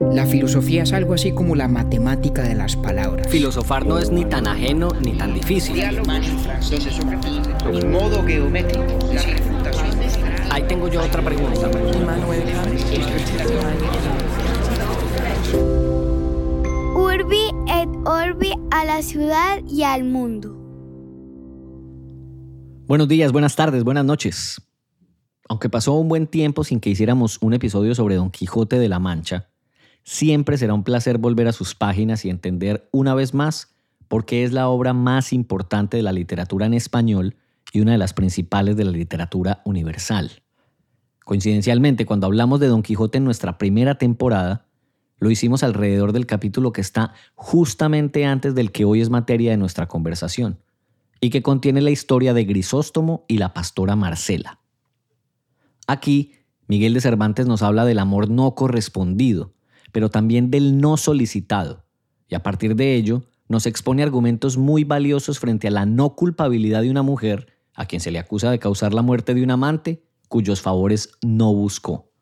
La filosofía es algo así como la matemática de las palabras. Filosofar no es ni tan ajeno ni tan difícil. Geométricos, la refutación. Ahí tengo yo otra pregunta. Urbi et Orbi a la ciudad y al mundo. Buenos días, buenas tardes, buenas noches. Aunque pasó un buen tiempo sin que hiciéramos un episodio sobre Don Quijote de la Mancha, siempre será un placer volver a sus páginas y entender una vez más por qué es la obra más importante de la literatura en español y una de las principales de la literatura universal. Coincidencialmente, cuando hablamos de Don Quijote en nuestra primera temporada, lo hicimos alrededor del capítulo que está justamente antes del que hoy es materia de nuestra conversación, y que contiene la historia de Grisóstomo y la pastora Marcela. Aquí, Miguel de Cervantes nos habla del amor no correspondido, pero también del no solicitado, y a partir de ello nos expone argumentos muy valiosos frente a la no culpabilidad de una mujer a quien se le acusa de causar la muerte de un amante cuyos favores no buscó.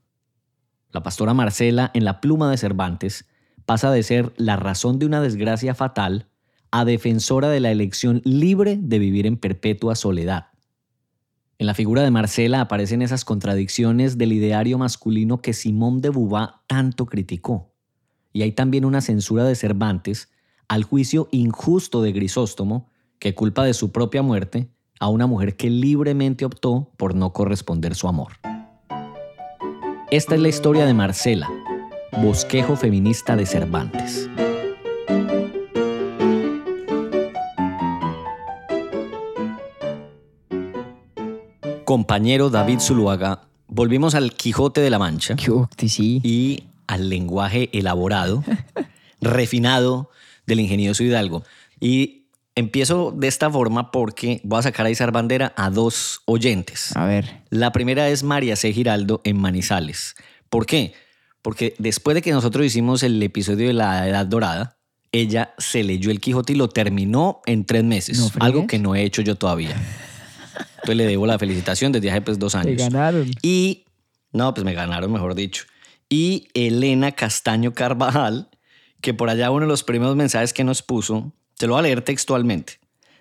La pastora Marcela, en la pluma de Cervantes, pasa de ser la razón de una desgracia fatal a defensora de la elección libre de vivir en perpetua soledad. En la figura de Marcela aparecen esas contradicciones del ideario masculino que Simón de Beauvoir tanto criticó. Y hay también una censura de Cervantes al juicio injusto de Grisóstomo, que culpa de su propia muerte a una mujer que libremente optó por no corresponder su amor. Esta es la historia de Marcela, bosquejo feminista de Cervantes. Compañero David Zuluaga, volvimos al Quijote de la Mancha sí. y al lenguaje elaborado, refinado del ingenioso Hidalgo. Y empiezo de esta forma porque voy a sacar a izar bandera a dos oyentes. A ver. La primera es María C. Giraldo en Manizales. ¿Por qué? Porque después de que nosotros hicimos el episodio de la Edad Dorada, ella se leyó el Quijote y lo terminó en tres meses. ¿No algo que no he hecho yo todavía. Entonces le debo la felicitación desde hace pues dos años. Te ganaron. Y, no, pues me ganaron, mejor dicho. Y Elena Castaño Carvajal, que por allá uno de los primeros mensajes que nos puso, te lo voy a leer textualmente.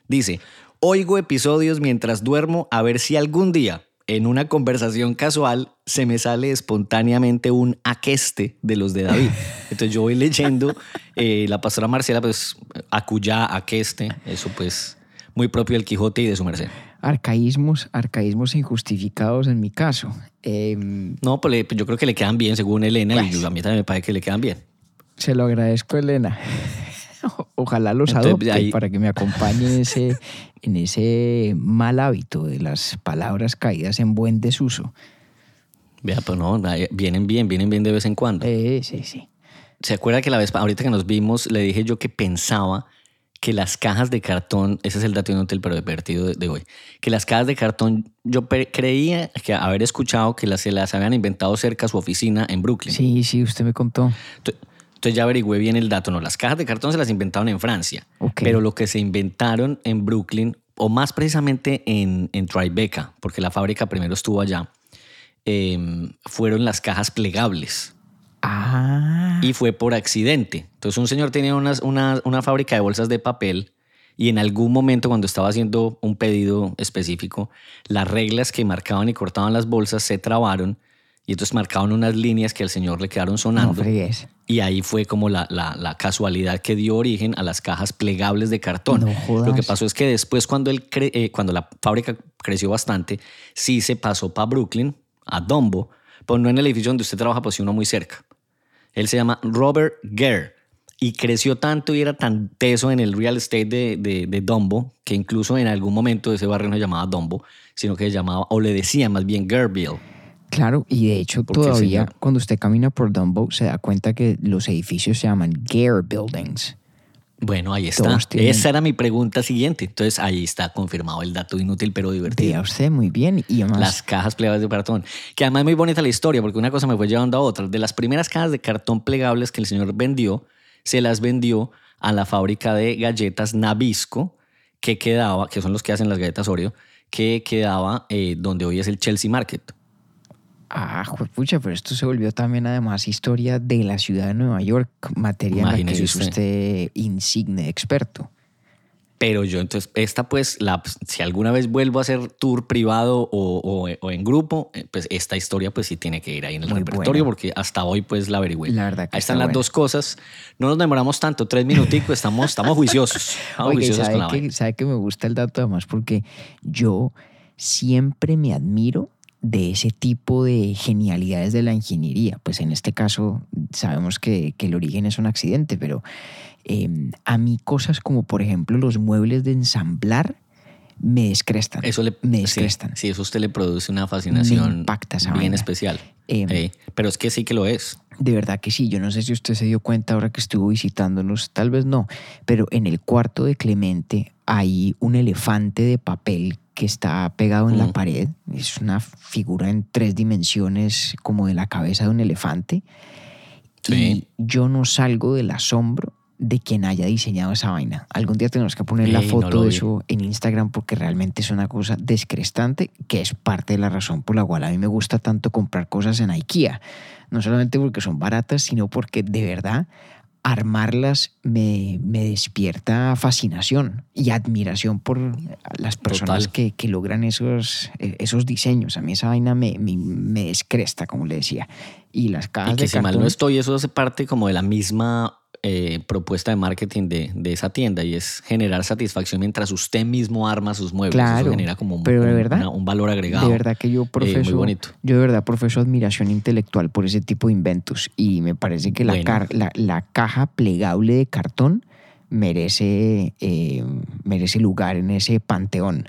Dice, oigo episodios mientras duermo a ver si algún día, en una conversación casual, se me sale espontáneamente un aqueste de los de David. Entonces yo voy leyendo eh, la pastora Marcela, pues acuyá, aqueste, eso pues muy propio del Quijote y de su merced. Arcaísmos, arcaísmos injustificados en mi caso. Em, No, pues, pues yo creo que le quedan bien según Elena y Pues. yo- a mí también me parece que le quedan bien. se lo agradezco, Elena. Ojalá los Entonces, adopte ahí- para que me acompañe en ese, en ese mal hábito de las palabras caídas en buen desuso. Vea, pues no, vienen bien, vienen bien de vez en cuando. Eh, sí, sí. ¿Se acuerda que la vez, ahorita que nos vimos, le dije yo que pensaba que las cajas de cartón, ese es el dato inútil pero divertido de, de hoy, que las cajas de cartón, yo creía que haber escuchado que las, se las habían inventado cerca a su oficina en Brooklyn. Sí, sí, usted me contó. Ent- Entonces ya averigüé bien el dato. No, las cajas de cartón se las inventaron en Francia. Pero lo que se inventaron en Brooklyn, o más precisamente en, en Tribeca, porque la fábrica primero estuvo allá, em, fueron las cajas plegables. Ah, Y fue por accidente. Entonces un señor tenía unas- una, una fábrica de bolsas de papel y en algún momento cuando estaba haciendo un pedido específico, las reglas que marcaban y cortaban las bolsas se trabaron y entonces marcaban unas líneas que al señor le quedaron no sonando. fregues. Y ahí fue como la, la- la casualidad que dio origen a las cajas plegables de cartón. No jodas. Lo que pasó es que después, cuando, él cre- eh, cuando la fábrica creció bastante, sí se pasó para Brooklyn, a Dumbo, pero no en el edificio donde usted trabaja, pues sí uno muy cerca. Él se llama Robert Gere y creció tanto y era tan teso en el real estate de, de, de Dumbo que incluso en algún momento ese barrio no se llamaba Dumbo, sino que se llamaba, o le decía más bien Gerville. Claro, y de hecho todavía cuando usted camina por Dumbo se da cuenta que los edificios se llaman Gare Buildings. Bueno, ahí está. Tienen- Esa era mi pregunta siguiente. Entonces ahí está confirmado el dato inútil pero divertido. Vea usted muy bien y además Las cajas plegables de cartón. Que además es muy bonita la historia porque una cosa me fue llevando a otra. De las primeras cajas de cartón plegables que el señor vendió, se las vendió a la fábrica de galletas Nabisco que quedaba, que son los que hacen las galletas Oreo, que quedaba eh, donde hoy es el Chelsea Market. Ah, pucha, pero esto se volvió también además historia de la ciudad de Nueva York, materia en la que Imagínese es usted. usted insigne experto. Pero yo entonces, esta pues, la, si alguna vez vuelvo a hacer tour privado o, o- o en grupo, eh, pues esta historia pues sí tiene que ir ahí en el Muy repertorio buena. porque hasta hoy pues la averigüé. La verdad que ahí están está las buena. dos cosas. No nos demoramos tanto, tres minuticos, estamos, estamos juiciosos. Estamos y juiciosos con sabe la que, sabe que me gusta el dato además porque yo siempre me admiro de ese tipo de genialidades de la ingeniería. Pues en este caso sabemos que, que el origen es un accidente, pero eh, a mí cosas como por ejemplo los muebles de ensamblar me descrestan. Eso le, me descrestan. sí, eso a usted le produce una fascinación impacta esa bien especial. Eh, Eh, pero es que sí que lo es. De verdad que sí, yo no sé si usted se dio cuenta ahora que estuvo visitándonos, tal vez no, pero en el cuarto de Clemente hay un elefante de papel que está pegado en la pared, es una figura en tres dimensiones como de la cabeza de un elefante, Sí. y yo no salgo del asombro de quien haya diseñado esa vaina. Algún día tenemos que poner la Ey, foto de eso en Instagram porque realmente es una cosa descrestante que es parte de la razón por la cual a mí me gusta tanto comprar cosas en IKEA. No solamente porque son baratas, sino porque de verdad armarlas me, me despierta fascinación y admiración por las personas que, que logran esos, eh, esos diseños. A mí esa vaina me, me, me descresta, como le decía. Y las cajas Y que de si mal no estoy, eso hace parte como de la misma eh, propuesta de marketing de, de esa tienda y es generar satisfacción mientras usted mismo arma sus muebles. Claro, eso genera como un, pero de verdad, una- un valor agregado. De verdad que yo muy profeso, bonito. yo de verdad profeso admiración intelectual por ese tipo de inventos y me parece que la, Bueno. car- la, la caja plegable de cartón merece, eh, merece lugar en ese panteón.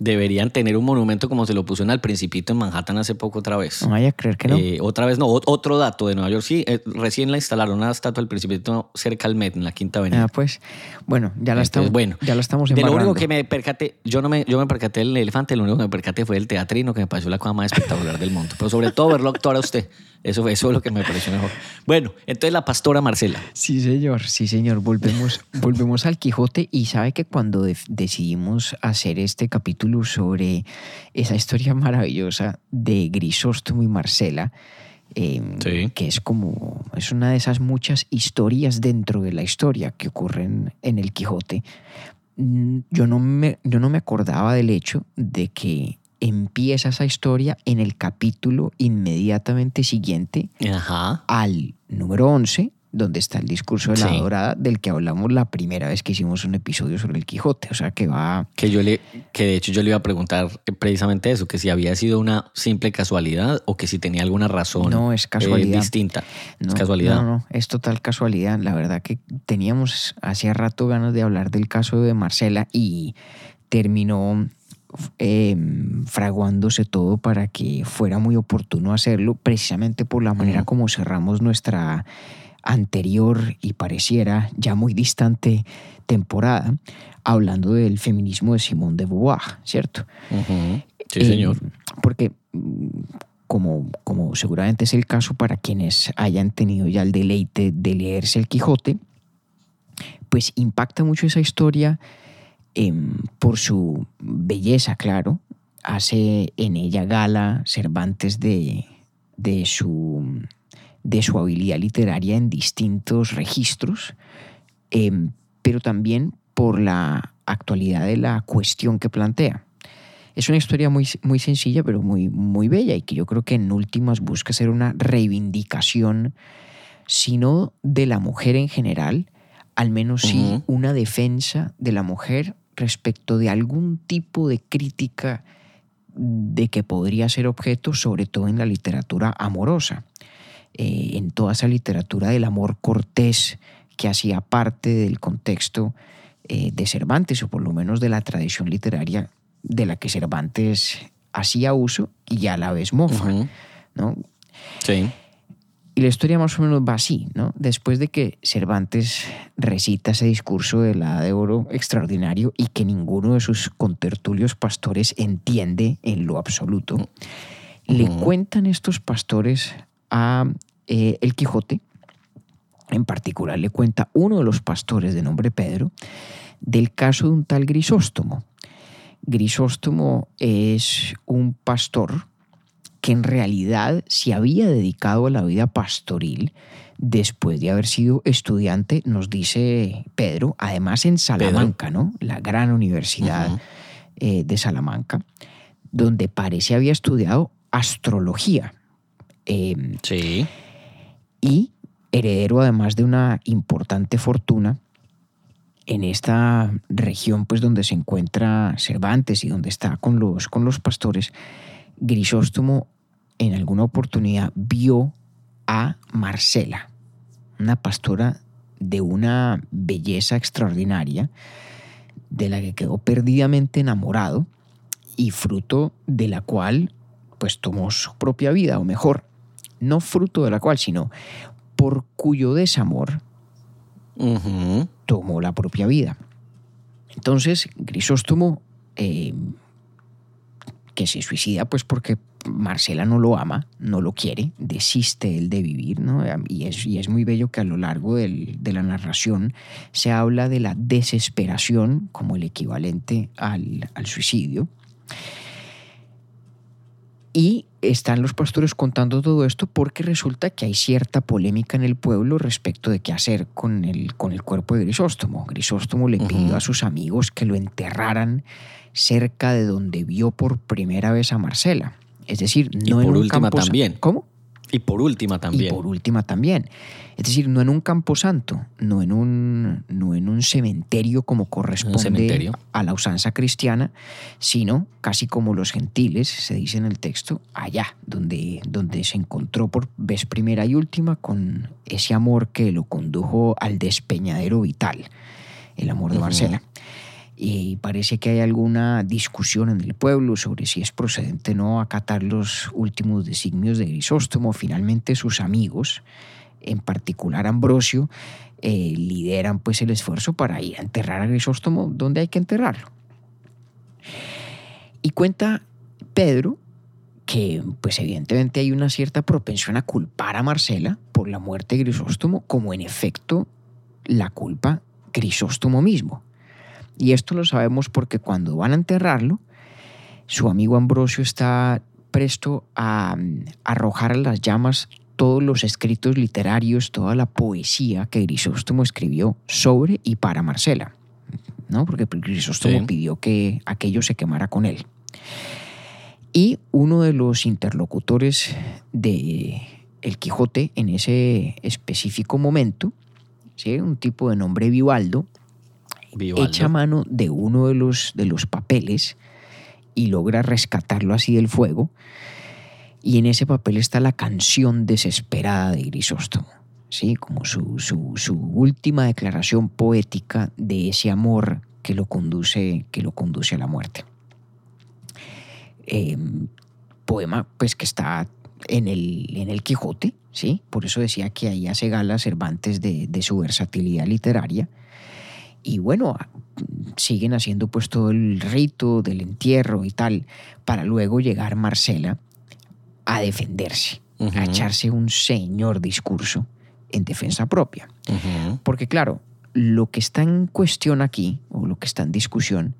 Deberían tener un monumento como se lo puso en Al Principito en Manhattan hace poco otra vez. No vaya a creer que no. Eh, otra vez no, ot- otro dato de Nueva York. Sí, eh, recién la instalaron una estatua del Principito cerca al Met, en la Quinta Avenida. Ah, pues, bueno, ya la Entonces, estamos, bueno, ya la estamos De lo único que me percaté, yo no me, yo me percaté del elefante, lo único que me percaté fue el teatrino, que me pareció la cosa más espectacular del mundo. Pero sobre todo verlo actuar a usted. Eso, fue- eso es lo que me pareció mejor. Bueno, entonces la pastora Marcela. Sí, señor, sí, señor. Volvemos, volvemos al Quijote y sabe que cuando de- decidimos hacer este capítulo sobre esa historia maravillosa de Grisóstomo y Marcela, eh, Sí. que es como, es una de esas muchas historias dentro de la historia que ocurren en el Quijote, mm, yo no me, yo no me acordaba del hecho de que empieza esa historia en el capítulo inmediatamente siguiente Ajá. al número 11, donde está el discurso de la Sí. dorada, del que hablamos la primera vez que hicimos un episodio sobre el Quijote. O sea que va. Que yo le, que de hecho yo le iba a preguntar precisamente eso, que si había sido una simple casualidad o que si tenía alguna razón No, es eh, casualidad. distinta. No, es casualidad. No, no, es total casualidad. La verdad que teníamos hacía rato ganas de hablar del caso de Marcela y terminó eh, fraguándose todo para que fuera muy oportuno hacerlo, precisamente por la manera como cerramos nuestra anterior y pareciera ya muy distante temporada, hablando del feminismo de Simone de Beauvoir, ¿cierto? Sí, Eh, señor. Porque mm, como, como seguramente es el caso para quienes hayan tenido ya el deleite de leerse el Quijote, pues impacta mucho esa historia em, por su belleza, claro. Hace en ella gala Cervantes de, de, su, de su habilidad literaria en distintos registros, em, pero también por la actualidad de la cuestión que plantea. Es una historia muy, muy sencilla, pero muy, muy bella y que yo creo que en últimas busca ser una reivindicación, si no de la mujer en general, al menos sí una defensa de la mujer respecto de algún tipo de crítica de que podría ser objeto, sobre todo en la literatura amorosa, eh, en toda esa literatura del amor cortés que hacía parte del contexto eh, de Cervantes, o por lo menos de la tradición literaria de la que Cervantes hacía uso y a la vez mofa. ¿no? Sí. Y la historia más o menos va así, ¿no? Después de que Cervantes recita ese discurso de la de oro extraordinario y que ninguno de sus contertulios pastores entiende en lo absoluto, le cuentan estos pastores a eh, El Quijote, en particular le cuenta uno de los pastores de nombre Pedro, del caso de un tal Grisóstomo. Grisóstomo es un pastor que en realidad se había dedicado a la vida pastoril después de haber sido estudiante, nos dice Pedro, además en Salamanca, ¿no? La gran universidad eh, de Salamanca, donde parece había estudiado astrología. Em, sí. Y heredero además de una importante fortuna en esta región pues donde se encuentra Cervantes y donde está con los, con los pastores, Grisóstomo en alguna oportunidad vio a Marcela, una pastora de una belleza extraordinaria, de la que quedó perdidamente enamorado y fruto de la cual pues tomó su propia vida, o mejor, no fruto de la cual, sino por cuyo desamor tomó la propia vida. Entonces, Grisóstomo, eh, que se suicida pues porque Marcela no lo ama, no lo quiere, desiste él de vivir, ¿no? Y es, y es muy bello que a lo largo del, de la narración se habla de la desesperación como el equivalente al, al suicidio. Y están los pastores contando todo esto porque resulta que hay cierta polémica en el pueblo respecto de qué hacer con el, con el cuerpo de Grisóstomo. Grisóstomo le pidió a sus amigos que lo enterraran cerca de donde vio por primera vez a Marcela. Es decir, no y por en un última campo también. ¿Cómo? Y por última también. Y por última también. Es decir, no en un campo santo, no en un, no en un cementerio como corresponde cementerio. a la usanza cristiana, sino casi como los gentiles, se dice en el texto, allá, donde, donde se encontró por vez primera y última con ese amor que lo condujo al despeñadero vital, el amor de. Marcela y parece que hay alguna discusión en el pueblo sobre si es procedente o no acatar los últimos designios de Grisóstomo. Finalmente sus amigos, en particular Ambrosio, eh, lideran pues el esfuerzo para ir a enterrar a Grisóstomo donde hay que enterrarlo. Y cuenta Pedro que pues evidentemente hay una cierta propensión a culpar a Marcela por la muerte de Grisóstomo, como en efecto la culpa Grisóstomo mismo. Y esto lo sabemos porque cuando van a enterrarlo, su amigo Ambrosio está presto a mm, arrojar a las llamas todos los escritos literarios, toda la poesía que Grisóstomo escribió sobre y para Marcela, ¿no? Porque Grisóstomo Sí. pidió que aquello se quemara con él. Y uno de los interlocutores de El Quijote en ese específico momento, ¿sí? un tipo de nombre Vivaldo, Echa mano de uno de los, de los papeles y logra rescatarlo así del fuego. Y en ese papel está la canción desesperada de Grisóstomo, ¿sí? como su, su- su última declaración poética de ese amor que lo conduce, que lo conduce a la muerte. Eh, poema pues que está en el, en el Quijote, ¿sí? por eso decía que ahí hace gala Cervantes de, de su versatilidad literaria. Y bueno, siguen haciendo pues todo el rito del entierro y tal, para luego llegar Marcela a defenderse, a echarse un señor discurso en defensa propia. Porque claro, lo que está en cuestión aquí, o lo que está en discusión,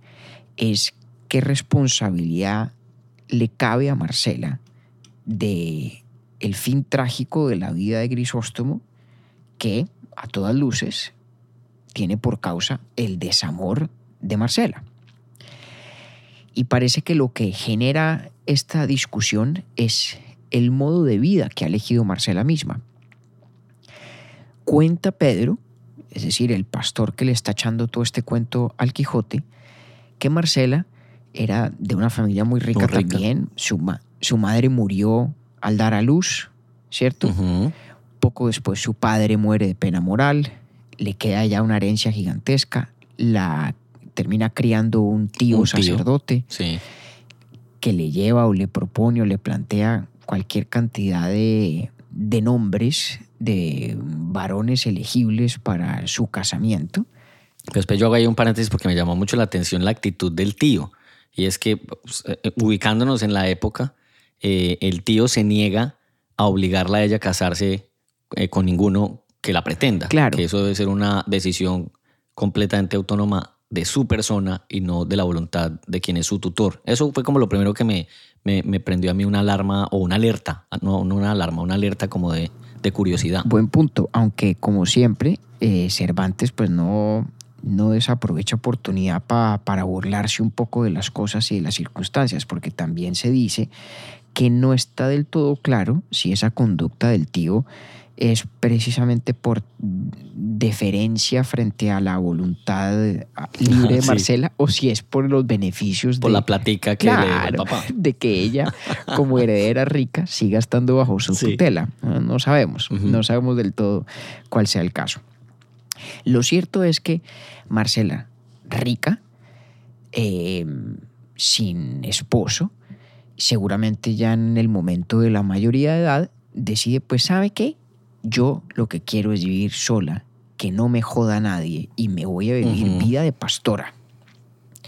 es qué responsabilidad le cabe a Marcela de el fin trágico de la vida de Grisóstomo, que a todas luces tiene por causa el desamor de Marcela. Y parece que lo que genera esta discusión es el modo de vida que ha elegido Marcela misma. Cuenta Pedro, es decir, el pastor que le está echando todo este cuento al Quijote, que Marcela era de una familia muy rica, Muy rica. también. Su, ma- su madre murió al dar a luz, ¿cierto? Poco después su padre muere de pena moral, le queda ya una herencia gigantesca, la termina criando un tío Un tío. sacerdote Sí. que le lleva o le propone o le plantea cualquier cantidad de, de nombres de varones elegibles para su casamiento. Después yo hago ahí un paréntesis porque me llamó mucho la atención la actitud del tío. Y es que, pues, eh, ubicándonos en la época, eh, el tío se niega a obligarla a ella a casarse eh, con ninguno que la pretenda. Claro. Que eso debe ser una decisión completamente autónoma de su persona y no de la voluntad de quien es su tutor. Eso fue como lo primero que me, me, me prendió a mí una alarma o una alerta, no, no una alarma, una alerta como de, de curiosidad. Buen punto, aunque como siempre, eh, Cervantes pues no, no desaprovecha oportunidad pa- para burlarse un poco de las cosas y de las circunstancias, porque también se dice que no está del todo claro si esa conducta del tío es precisamente por deferencia frente a la voluntad libre de Sí. Marcela o si es por los beneficios Por de, la platica que le dio el Claro, papá. de que ella, como heredera rica, siga estando bajo su Sí. tutela. No, sabemos, no sabemos del todo cuál sea el caso. Lo cierto es que Marcela, rica, eh, sin esposo, seguramente ya en el momento de la mayoría de edad, decide, pues, ¿sabe qué? Yo lo que quiero es vivir sola, que no me joda nadie y me voy a vivir vida de pastora.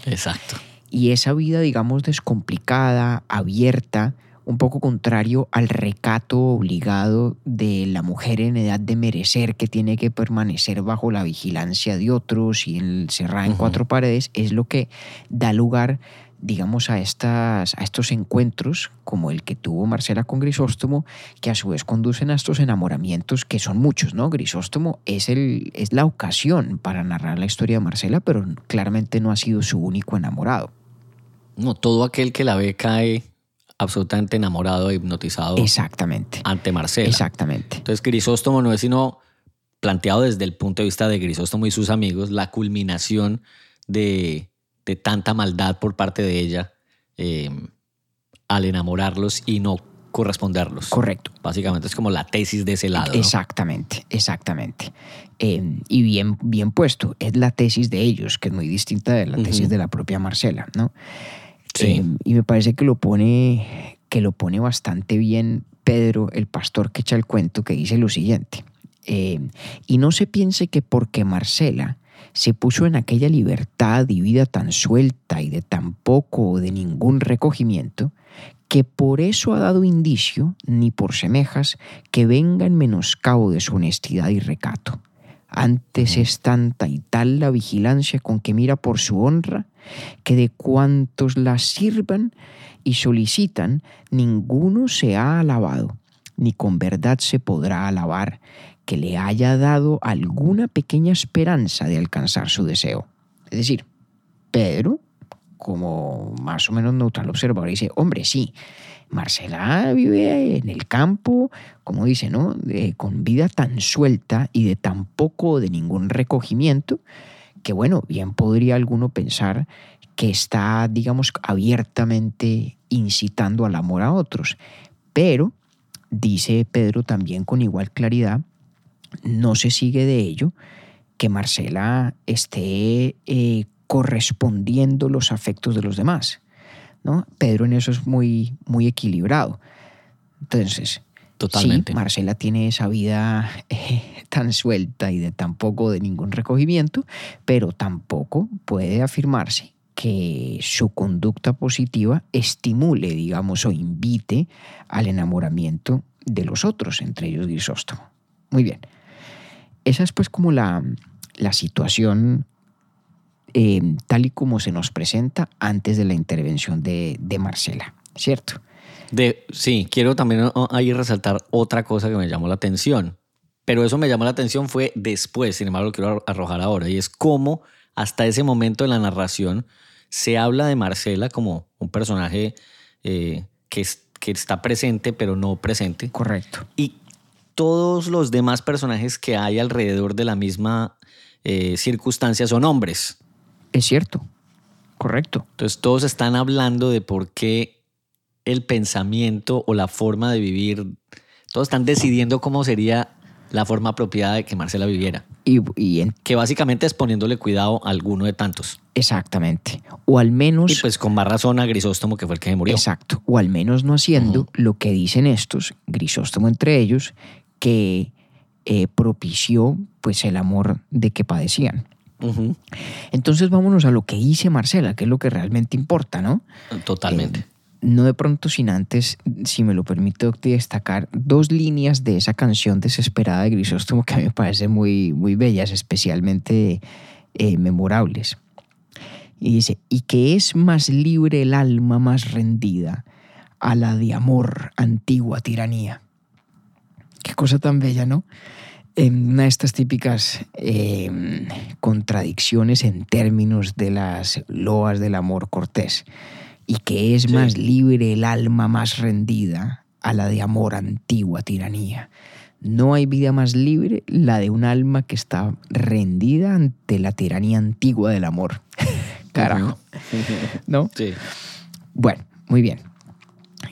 Exacto. Y esa vida, digamos, descomplicada, abierta, un poco contrario al recato obligado de la mujer en edad de merecer que tiene que permanecer bajo la vigilancia de otros y encerrada en cuatro paredes, es lo que da lugar, digamos, a, estas, a estos encuentros como el que tuvo Marcela con Grisóstomo, que a su vez conducen a estos enamoramientos que son muchos, ¿no? Grisóstomo es, el, es la ocasión para narrar la historia de Marcela, pero claramente no ha sido su único enamorado. No, todo aquel que la ve cae absolutamente enamorado e hipnotizado Exactamente. ante Marcela. Exactamente. Entonces Grisóstomo no es sino planteado desde el punto de vista de Grisóstomo y sus amigos la culminación de, de tanta maldad por parte de ella eh, al enamorarlos y no corresponderlos. Correcto. Básicamente es como la tesis de ese lado. ¿no? Exactamente, exactamente. Eh, y bien, bien puesto, es la tesis de ellos, que es muy distinta de la tesis de la propia Marcela, ¿no? Sí. Eh, y me parece que lo pone, que lo pone bastante bien Pedro, el pastor que echa el cuento, que dice lo siguiente. eh, y no se piense que porque Marcela se puso en aquella libertad y vida tan suelta y de tan poco o de ningún recogimiento, que por eso ha dado indicio, ni por semejas, que venga en menoscabo de su honestidad y recato. Antes es tanta y tal la vigilancia con que mira por su honra, que de cuantos la sirvan y solicitan, ninguno se ha alabado, ni con verdad se podrá alabar, que le haya dado alguna pequeña esperanza de alcanzar su deseo. Es decir, Pedro, como más o menos neutral observador, dice, hombre, sí, Marcela vive en el campo, como dice, ¿no? De- con vida tan suelta y de tan poco de ningún recogimiento, que bueno, bien podría alguno pensar que está, digamos, abiertamente incitando al amor a otros. Pero, dice Pedro también con igual claridad, no se sigue de ello que Marcela esté eh, correspondiendo los afectos de los demás. ¿no? Pedro en eso es muy, muy equilibrado. Entonces, Totalmente. sí, Marcela tiene esa vida eh, tan suelta y de tan poco de ningún recogimiento, pero tampoco puede afirmarse que su conducta positiva estimule, digamos, o invite al enamoramiento de los otros, entre ellos Grisóstomo. Muy bien. Esa es pues como la, la situación eh, tal y como se nos presenta antes de la intervención de, de Marcela, ¿cierto? De, sí, quiero también oh, ahí resaltar otra cosa que me llamó la atención. Pero eso me llamó la atención fue después, sin embargo lo quiero arrojar ahora, y es cómo hasta ese momento de la narración se habla de Marcela como un personaje eh, que, es- que está presente pero no presente. Correcto. Y todos los demás personajes que hay alrededor de la misma eh, circunstancia son hombres. Es cierto. Correcto. Entonces todos están hablando de por qué el pensamiento o la forma de vivir, todos están decidiendo cómo sería la forma apropiada de que Marcela viviera, Y, y en- que básicamente es poniéndole cuidado a alguno de tantos. exactamente. O al menos... Y pues con más razón a Grisóstomo, que fue el que murió. Exacto. O al menos no haciendo lo que dicen estos, Grisóstomo entre ellos, que eh, propició pues el amor de que padecían. Entonces vámonos a lo que dice Marcela, que es lo que realmente importa, ¿no? Totalmente. Eh, no de pronto sin antes, si me lo permite, Octi, destacar dos líneas de esa canción desesperada de Grisóstomo que a mí me parecen muy, muy bellas, especialmente eh, memorables. Y dice, y que es más libre el alma más rendida a la de amor, antigua tiranía. Qué cosa tan bella, ¿no? En una de estas típicas eh, contradicciones en términos de las loas del amor cortés. Y que es Sí. más libre el alma más rendida a la de amor, antigua tiranía. No hay vida más libre la de un alma que está rendida ante la tiranía antigua del amor. Carajo, ¿no? Sí. Bueno, muy bien.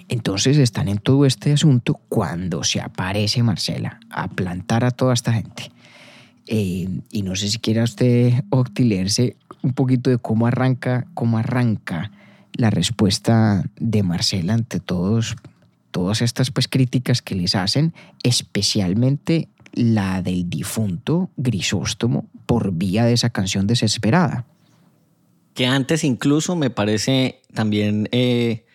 Entonces están en todo este asunto cuando se aparece Marcela a plantar a toda esta gente. Eh, y no sé si quiera usted octilearse un poquito de cómo arranca, cómo arranca la respuesta de Marcela ante todos, todas estas pues, críticas que les hacen, especialmente la del difunto Grisóstomo por vía de esa canción desesperada. Que antes incluso me parece también eh,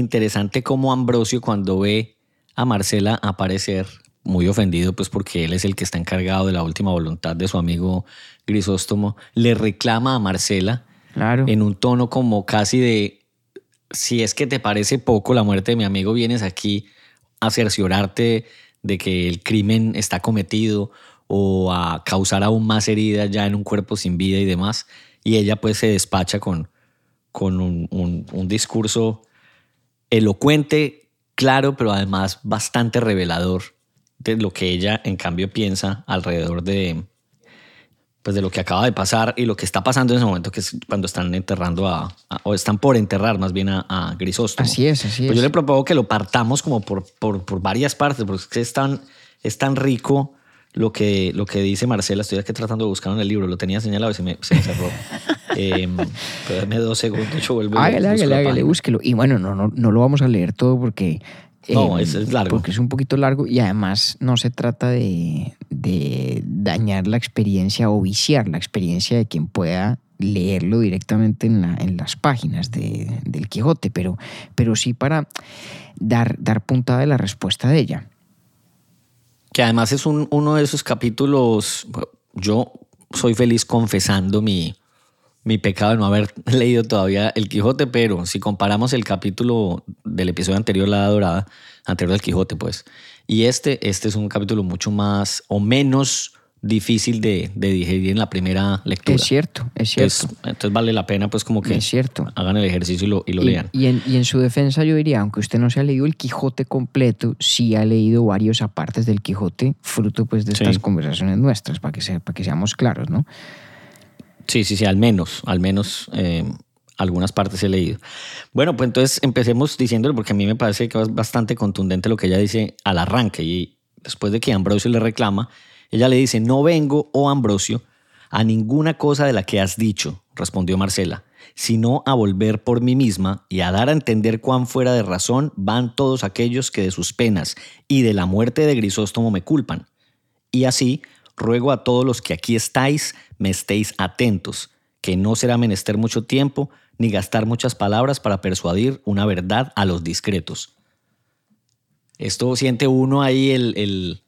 interesante cómo Ambrosio cuando ve a Marcela aparecer muy ofendido, pues porque él es el que está encargado de la última voluntad de su amigo Grisóstomo, le reclama a Marcela Claro. en un tono como casi de, si es que te parece poco la muerte de mi amigo, vienes aquí a cerciorarte de que el crimen está cometido o a causar aún más heridas ya en un cuerpo sin vida y demás. Y ella pues se despacha con, con un, un- un discurso elocuente, claro, pero además bastante revelador de lo que ella en cambio piensa alrededor de, pues de lo que acaba de pasar y lo que está pasando en ese momento, que es cuando están enterrando a, a- o están por enterrar más bien a, a Grisóstomo. Así es, así Pues es. yo le propongo que lo partamos como por, por, por varias partes, porque es que es tan, es tan rico lo que, lo que dice Marcela. Estoy aquí tratando de buscar en el libro, lo tenía señalado y se me, se me cerró. eh, pero dame dos segundos, yo vuelvo. Hágale, hágale, hágale, búsquelo. Y bueno, no, no, no lo vamos a leer todo porque... No, eh, es- es largo. Porque es un poquito largo y además no se trata de, de dañar la experiencia o viciar la experiencia de quien pueda leerlo directamente en, la- en las páginas de- del Quijote, pero, pero sí para dar, dar puntada de la respuesta de ella. Que además es un- uno de esos capítulos, yo soy feliz confesando mi, mi pecado de no haber leído todavía El Quijote, pero si comparamos el capítulo del episodio anterior, La Dorada, anterior al Quijote, pues, y este, este es un capítulo mucho más o menos difícil de, de digerir en la primera lectura. Es cierto, es cierto. Entonces, entonces vale la pena pues como que Es cierto. hagan el ejercicio y lo, y lo Y- lean. Y, en, y en su defensa yo diría, aunque usted no se ha leído el Quijote completo, sí ha leído varios apartes del Quijote, fruto pues de Sí. estas conversaciones nuestras, para que, se- para que seamos claros, ¿no? Sí, sí, sí, al menos, al menos eh, algunas partes he leído. Bueno, pues entonces empecemos diciéndolo porque a mí me parece que es bastante contundente lo que ella dice al arranque y después de que Ambrosio le reclama, ella le dice, no vengo, oh Ambrosio, a ninguna cosa de la que has dicho, respondió Marcela, sino a volver por mí misma y a dar a entender cuán fuera de razón van todos aquellos que de sus penas y de la muerte de Grisóstomo me culpan. Y así ruego a todos los que aquí estáis me estéis atentos, que no será menester mucho tiempo ni gastar muchas palabras para persuadir una verdad a los discretos. Esto siente uno ahí el, el-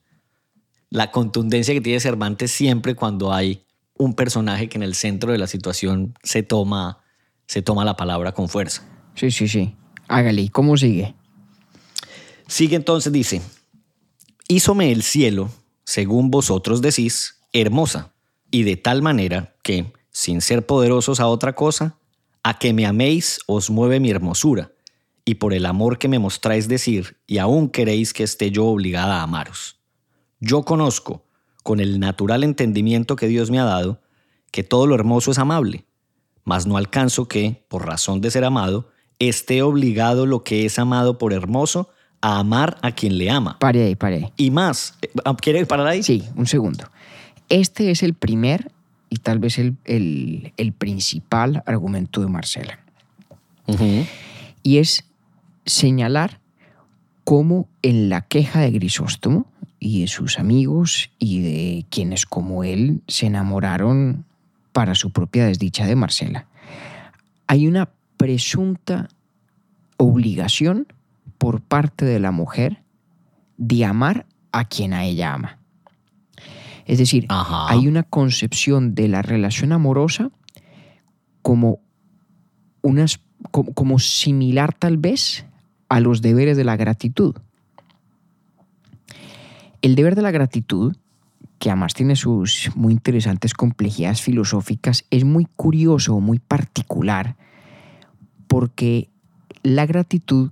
la contundencia que tiene Cervantes siempre cuando hay un personaje que en el centro de la situación se toma, se toma la palabra con fuerza. Sí, sí, sí. Hágale, ¿y cómo sigue? Sigue entonces, dice, hízome el cielo, según vosotros decís, hermosa, y de tal manera que, sin ser poderosos a otra cosa, a que me améis os mueve mi hermosura, y por el amor que me mostráis decir, y aún queréis que esté yo obligada a amaros. Yo conozco, con el natural entendimiento que Dios me ha dado, que todo lo hermoso es amable, mas no alcanzo que, por razón de ser amado, esté obligado lo que es amado por hermoso a amar a quien le ama. Pare ahí, pare ahí. Y más, eh, ¿quiere parar ahí? Sí, un segundo. Este es el primer y tal vez el, el- el principal argumento de Marcela. Y es señalar cómo en la queja de Grisóstomo y de sus amigos y de quienes como él se enamoraron para su propia desdicha de Marcela, hay una presunta obligación por parte de la mujer de amar a quien a ella ama. Es decir, Ajá. hay una concepción de la relación amorosa como unas, como, como similar tal vez a los deberes de la gratitud. El deber de la gratitud, que además tiene sus muy interesantes complejidades filosóficas, es muy curioso, muy particular, porque la gratitud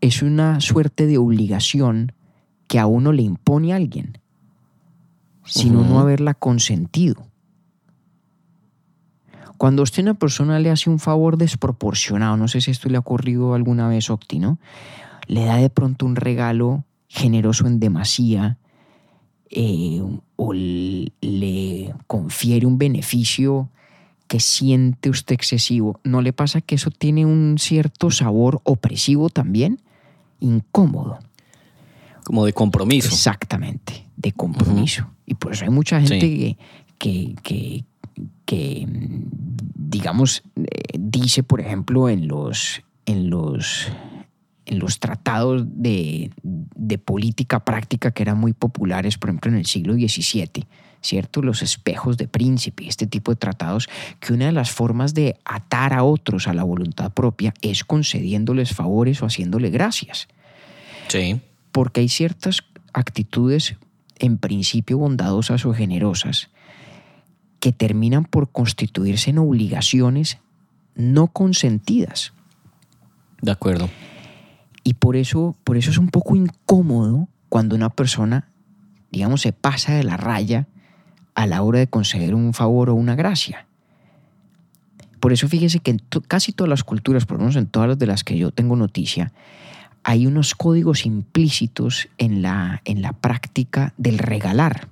es una suerte de obligación que a uno le impone a alguien, sin uno Ujú. haberla consentido. Cuando a usted una persona le hace un favor desproporcionado, no sé si esto le ha ocurrido alguna vez, Octi, ¿no? Le da de pronto un regalo generoso en demasía eh, o le confiere un beneficio que siente usted excesivo, ¿no le pasa que eso tiene un cierto sabor opresivo también? Incómodo. Como de compromiso. Exactamente, de compromiso. Y por eso hay mucha gente Sí. que, que, que, que, digamos, eh, dice, por ejemplo, en los, en los, en los tratados de, de política práctica que eran muy populares, por ejemplo, en el siglo XVII, ¿cierto? Los espejos de príncipe, este tipo de tratados, que una de las formas de atar a otros a la voluntad propia es concediéndoles favores o haciéndole gracias Sí. porque hay ciertas actitudes en principio bondadosas o generosas que terminan por constituirse en obligaciones no consentidas. De acuerdo. Y por eso, por eso es un poco incómodo cuando una persona, digamos, se pasa de la raya a la hora de conceder un favor o una gracia. Por eso fíjese que en casi todas las culturas, por lo menos en todas las de las que yo tengo noticia, hay unos códigos implícitos en la, en la práctica del regalar.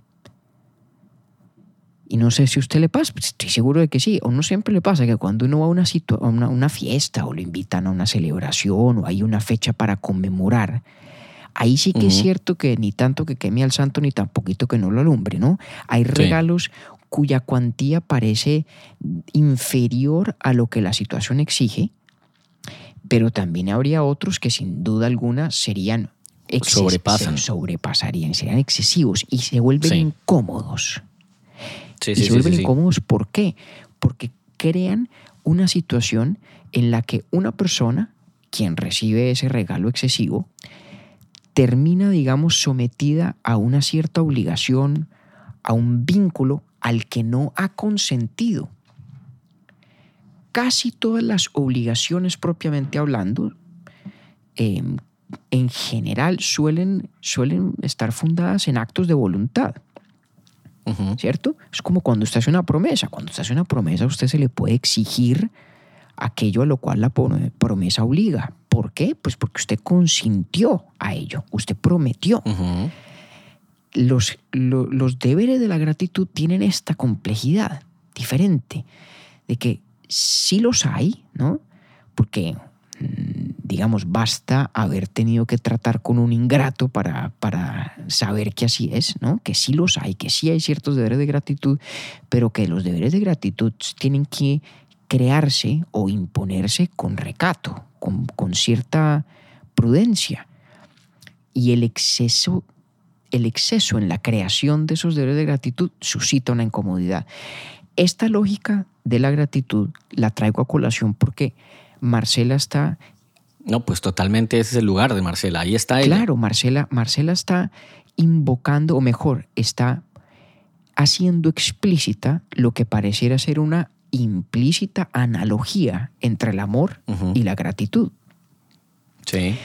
Y no sé si a usted le pasa, pues estoy seguro de que sí. O no siempre le pasa que cuando uno va a una, a una, una fiesta o lo invitan a una celebración o hay una fecha para conmemorar, ahí sí que es cierto que ni tanto que queme al santo ni tan poquito que no lo alumbre, ¿no? Hay regalos cuya cuantía parece inferior a lo que la situación exige, pero también habría otros que sin duda alguna serían Sobrepasan. se sobrepasarían, serían excesivos y se vuelven Sí. incómodos. Sí, y sí, se vuelven sí. incómodos, ¿por qué? Porque crean una situación en la que una persona, quien recibe ese regalo excesivo, termina, digamos, sometida a una cierta obligación, a un vínculo al que no ha consentido. Casi todas las obligaciones propiamente hablando, eh, en general suelen, suelen estar fundadas en actos de voluntad. ¿Cierto? Es como cuando usted hace una promesa. Cuando usted hace una promesa, usted se le puede exigir aquello a lo cual la pro- promesa obliga. ¿Por qué? Pues porque usted consintió a ello, usted prometió. Los, lo- los deberes de la gratitud tienen esta complejidad diferente, de que sí los hay, ¿no? Porque, digamos, basta haber tenido que tratar con un ingrato para, para saber que así es, ¿no? Que sí los hay, que sí hay ciertos deberes de gratitud, pero que los deberes de gratitud tienen que crearse o imponerse con recato, con, con cierta prudencia. Y el exceso, el exceso en la creación de esos deberes de gratitud suscita una incomodidad. Esta lógica de la gratitud la traigo a colación porque Marcela está No, pues totalmente ese es el lugar de Marcela. Ahí está ella. Claro, Marcela, Marcela está invocando, o mejor, está haciendo explícita lo que pareciera ser una implícita analogía entre el amor y la gratitud. Sí.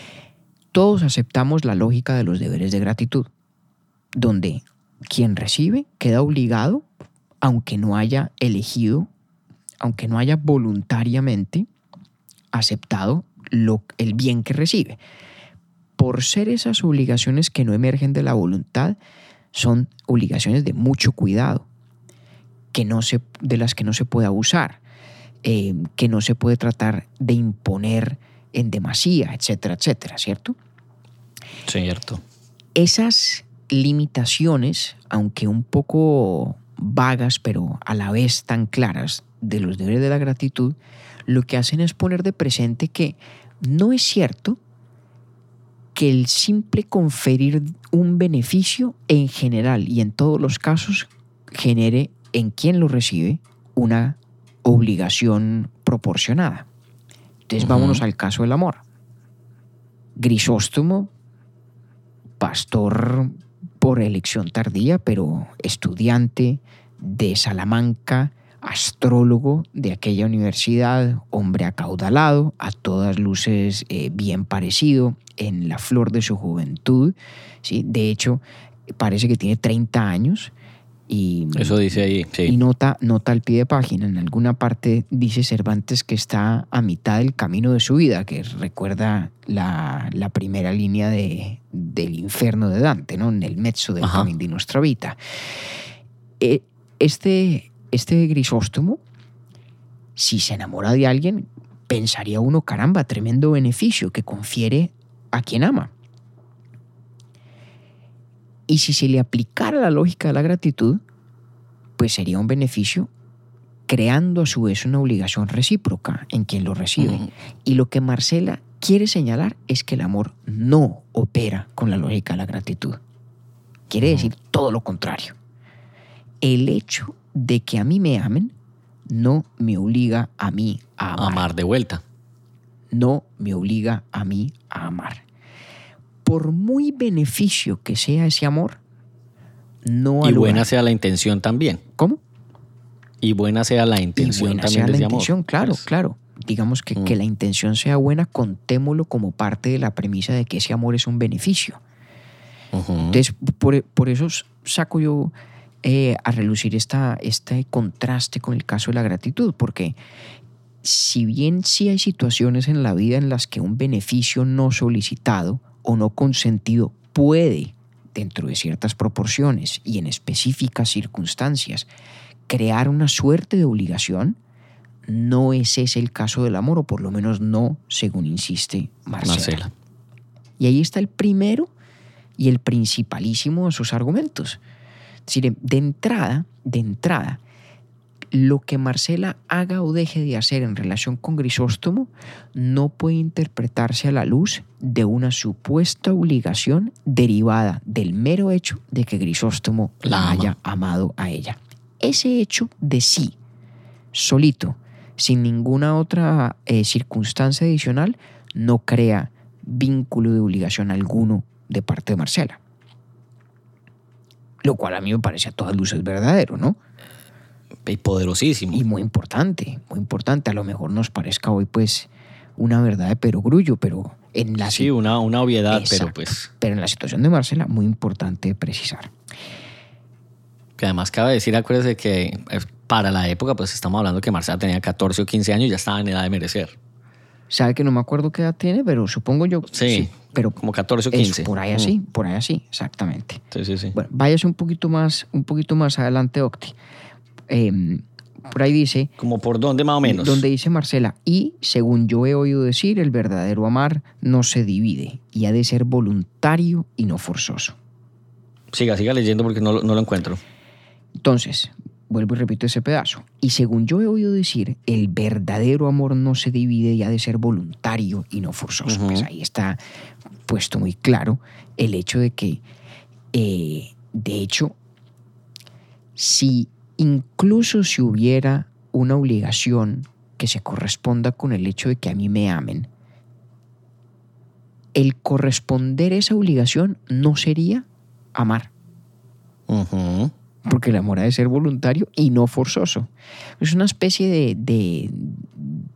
Todos aceptamos la lógica de los deberes de gratitud, donde quien recibe queda obligado, aunque no haya elegido, aunque no haya voluntariamente aceptado lo, el bien que recibe. Por ser esas obligaciones que no emergen de la voluntad, son obligaciones de mucho cuidado, que no se, de las que no se puede abusar, eh, que no se puede tratar de imponer en demasía, etcétera, etcétera, ¿cierto? Cierto. Esas limitaciones, aunque un poco vagas, pero a la vez tan claras, de los deberes de la gratitud, lo que hacen es poner de presente que no es cierto que el simple conferir un beneficio en general y en todos los casos genere en quien lo recibe una obligación proporcionada. Entonces vámonos al caso del amor. Grisóstomo, pastor por elección tardía, pero estudiante de Salamanca, astrólogo de aquella universidad, hombre acaudalado, a todas luces eh, bien parecido, en la flor de su juventud. ¿sí? De hecho, parece que tiene 30 años. Y, Eso dice ahí, sí. y nota, nota al pie de página, en alguna parte dice Cervantes que está a mitad del camino de su vida, que recuerda la, la primera línea de, del infierno de Dante, ¿no? en el mezzo del Ajá. camino de nuestra vida. Eh, este, este Grisóstomo, si se enamora de alguien, pensaría uno, caramba, tremendo beneficio que confiere a quien ama. Y si se le aplicara la lógica de la gratitud, pues sería un beneficio creando a su vez una obligación recíproca en quien lo recibe. Y lo que Marcela quiere señalar es que el amor no opera con la lógica de la gratitud. Quiere decir todo lo contrario. El hecho de que a mí me amen no me obliga a mí a amar. Amar de vuelta. No me obliga a mí a amar. Por muy beneficio que sea ese amor, no Y al buena lugar- sea la intención también. ¿Cómo? Y buena sea la y intención buena también sea de la ese amor. intención, claro, Pues, claro. Digamos que, Mm. que la intención sea buena, contémoslo como parte de la premisa de que ese amor es un beneficio. Entonces, por, por eso saco yo eh, a relucir esta, este contraste con el caso de la gratitud, porque si bien sí hay situaciones en la vida en las que un beneficio no solicitado o no consentido puede, dentro de ciertas proporciones y en específicas circunstancias, crear una suerte de obligación, no ese es el caso del amor, o por lo menos no según insiste Marcela. Marcela. Y ahí está el primero y el principalísimo de sus argumentos. Es decir, de entrada, de entrada, lo que Marcela haga o deje de hacer en relación con Grisóstomo no puede interpretarse a la luz de una supuesta obligación derivada del mero hecho de que Grisóstomo la, haya amado a ella. Ese hecho de sí, solito, sin ninguna otra eh, circunstancia adicional, no crea vínculo de obligación alguno de parte de Marcela. Lo cual a mí me parece a todas luces verdadero, ¿no? Y poderosísimo. Y muy importante, muy importante. A lo mejor nos parezca hoy, pues, una verdad de perogrullo, pero en la, sí, una, una obviedad, pero pues pero en la situación de Marcela, muy importante precisar. que además cabe decir, acuérdese que eh, para la época, pues estamos hablando que Marcela tenía 14 o 15 años y ya estaba en edad de merecer. Sabe que no me acuerdo qué edad tiene, pero supongo yo. Sí, pero como 14 o es 15. por ahí Mm. así, por ahí así, exactamente. Sí, sí, sí. Bueno, váyase un poquito más, un poquito más adelante, Octi. Em, por ahí dice, Como por dónde más o menos. donde dice Marcela, y según yo he oído decir, el verdadero amar no se divide y ha de ser voluntario y no forzoso. Siga, siga leyendo porque no, lo- no lo encuentro. Entonces, vuelvo y repito ese pedazo. Y según yo he oído decir, el verdadero amor no se divide y ha de ser voluntario y no forzoso. Pues ahí está puesto muy claro el hecho de que, eh, de hecho, si incluso si hubiera una obligación que se corresponda con el hecho de que a mí me amen, el corresponder esa obligación no sería amar porque el amor ha de ser voluntario y no forzoso. Es una especie de, de-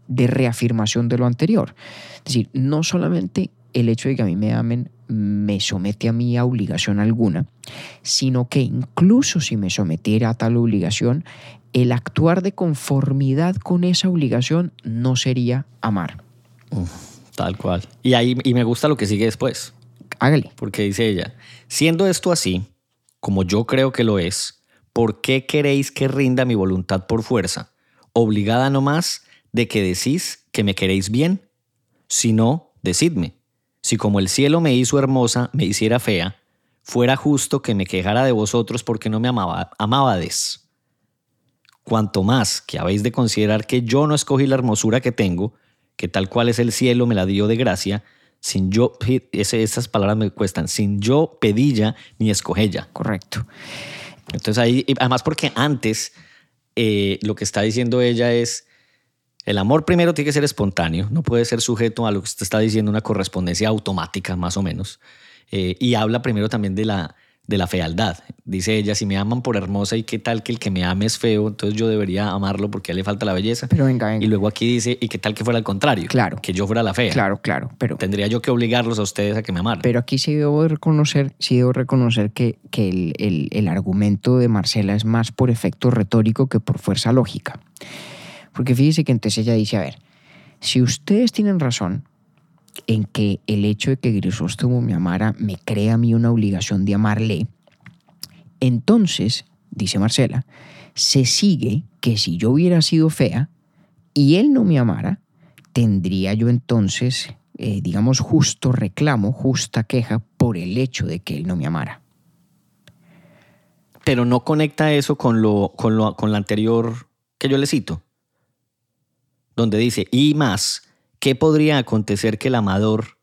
de reafirmación de lo anterior. Es decir, no solamente el hecho de que a mí me amen me somete a mí a obligación alguna, sino que incluso si me sometiera a tal obligación, el actuar de conformidad con esa obligación no sería amar. Tal cual. Y ahí y me gusta lo que sigue después. Hágale. Porque dice ella, siendo esto así, como yo creo que lo es, ¿por qué queréis que rinda mi voluntad por fuerza? Obligada no más de que decís que me queréis bien. Si no, decidme. Si como el cielo me hizo hermosa, me hiciera fea, fuera justo que me quejara de vosotros porque no me amaba, amábades. Cuanto más que habéis de considerar que yo no escogí la hermosura que tengo, que tal cual es el cielo me la dio de gracia, sin yo, esas palabras me cuestan, sin yo pedilla ni escogella. Correcto. Entonces ahí, además porque antes eh, lo que está diciendo ella es, El amor primero tiene que ser espontáneo, no puede ser sujeto a lo que usted está diciendo, una correspondencia automática más o menos. Eh, y habla primero también de la, de la fealdad. Dice ella, si me aman por hermosa y qué tal que el que me ame es feo, entonces yo debería amarlo porque a él le falta la belleza. Pero venga, venga. Y luego aquí dice, y qué tal que fuera al contrario, Claro. que yo fuera la fea. Claro, claro, pero, Tendría yo que obligarlos a ustedes a que me amaran. pero aquí sí debo reconocer, sí debo reconocer que, que el, el- el argumento de Marcela es más por efecto retórico que por fuerza lógica. Porque fíjese que entonces ella dice, a ver, si ustedes tienen razón en que el hecho de que Grisóstomo me amara me crea a mí una obligación de amarle, entonces, dice Marcela, se sigue que si yo hubiera sido fea y él no me amara, tendría yo entonces, eh, digamos, justo reclamo, justa queja por el hecho de que él no me amara. Pero no conecta eso con lo, con lo con la anterior que yo le cito. Donde dice, y más, ¿qué podría acontecer que el amador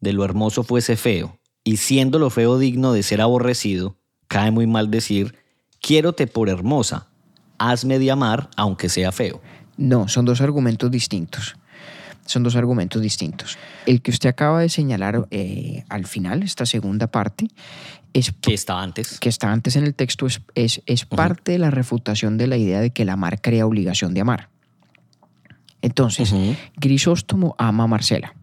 de lo hermoso fuese feo? Y siendo lo feo digno de ser aborrecido, cae muy mal decir, quiérote por hermosa, hazme de amar aunque sea feo. No, son dos argumentos distintos. Son dos argumentos distintos. El que usted acaba de señalar eh, al final, esta segunda parte, es Que estaba antes. que está antes en el texto, es, es, es parte de la refutación de la idea de que el amar crea obligación de amar. Entonces. Grisóstomo ama a Marcela.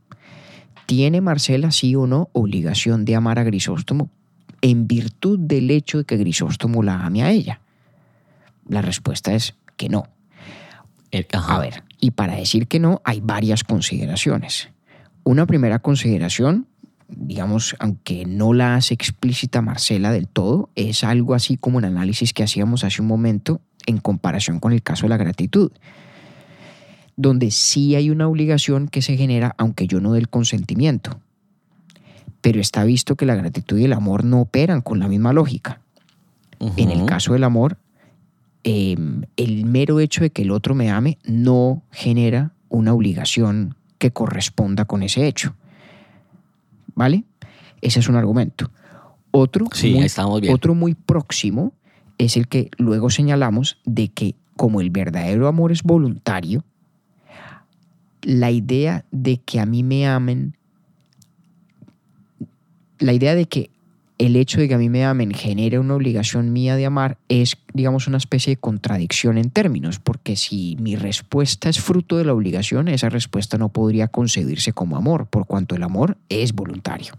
¿Tiene Marcela, sí o no, obligación de amar a Grisóstomo en virtud del hecho de que Grisóstomo la ame a ella? La respuesta es que no. Eh. A ver, y para decir que no, hay varias consideraciones. Una primera consideración, digamos, aunque no la hace explícita Marcela del todo, es algo así como el análisis que hacíamos hace un momento en comparación con el caso de la gratitud, donde sí hay una obligación que se genera aunque yo no dé el consentimiento. Pero está visto que la gratitud y el amor no operan con la misma lógica. En el caso del amor, eh, el mero hecho de que el otro me ame no genera una obligación que corresponda con ese hecho. ¿Vale? Ese es un argumento. Otro, Sí, muy, bien. otro muy próximo es el que luego señalamos de que como el verdadero amor es voluntario, la idea de que a mí me amen, la idea de que el hecho de que a mí me amen genere una obligación mía de amar es, digamos, una especie de contradicción en términos, porque si mi respuesta es fruto de la obligación, esa respuesta no podría concebirse como amor, por cuanto el amor es voluntario.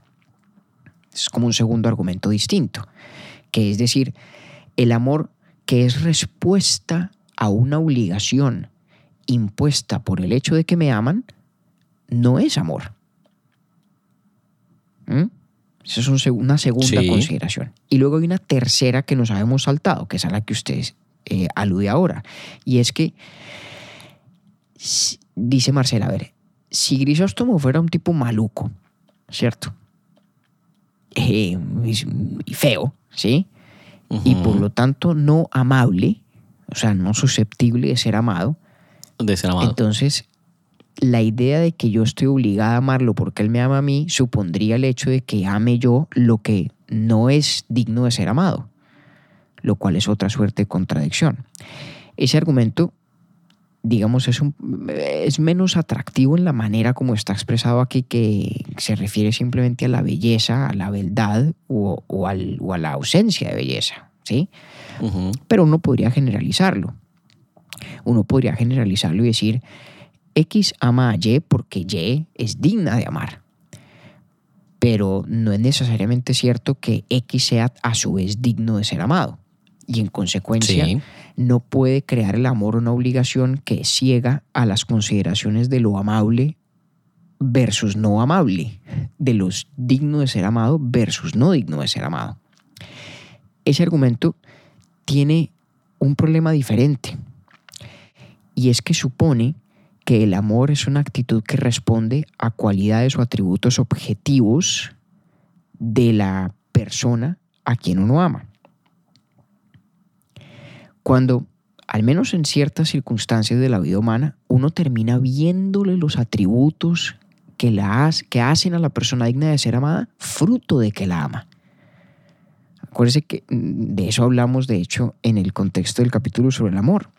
Es como un segundo argumento distinto, que es decir, el amor que es respuesta a una obligación impuesta por el hecho de que me aman, no es amor. ¿Mm? Esa es un seg- una segunda Sí. consideración. Y luego hay una tercera que nos habíamos saltado, que es a la que usted eh, alude ahora. Y es que, dice Marcela, a ver, si Grisóstomo fuera un tipo maluco, ¿cierto? Eh, y- feo, ¿sí? Y por lo tanto no amable, o sea, no susceptible de ser amado, De ser amado. entonces, la idea de que yo estoy obligada a amarlo porque él me ama a mí supondría el hecho de que ame yo lo que no es digno de ser amado, lo cual es otra suerte de contradicción. Ese argumento, digamos, es, un- es menos atractivo en la manera como está expresado aquí, que se refiere simplemente a la belleza, a la beldad o, o al- o a la ausencia de belleza, ¿sí? Pero uno podría generalizarlo. Uno podría generalizarlo y decir, X ama a Y porque Y es digna de amar. Pero no es necesariamente cierto que X sea a su vez digno de ser amado. Y en consecuencia Sí. no puede crear el amor una obligación que ciega a las consideraciones de lo amable versus no amable, de los digno de ser amado versus no digno de ser amado. Ese argumento tiene un problema diferente y es que supone que el amor es una actitud que responde a cualidades o atributos objetivos de la persona a quien uno ama. Cuando, al menos en ciertas circunstancias de la vida humana, uno termina viéndole los atributos que, la, que hacen a la persona digna de ser amada fruto de que la ama. Acuérdese que mm, de eso hablamos, de hecho, en el contexto del capítulo sobre el amor.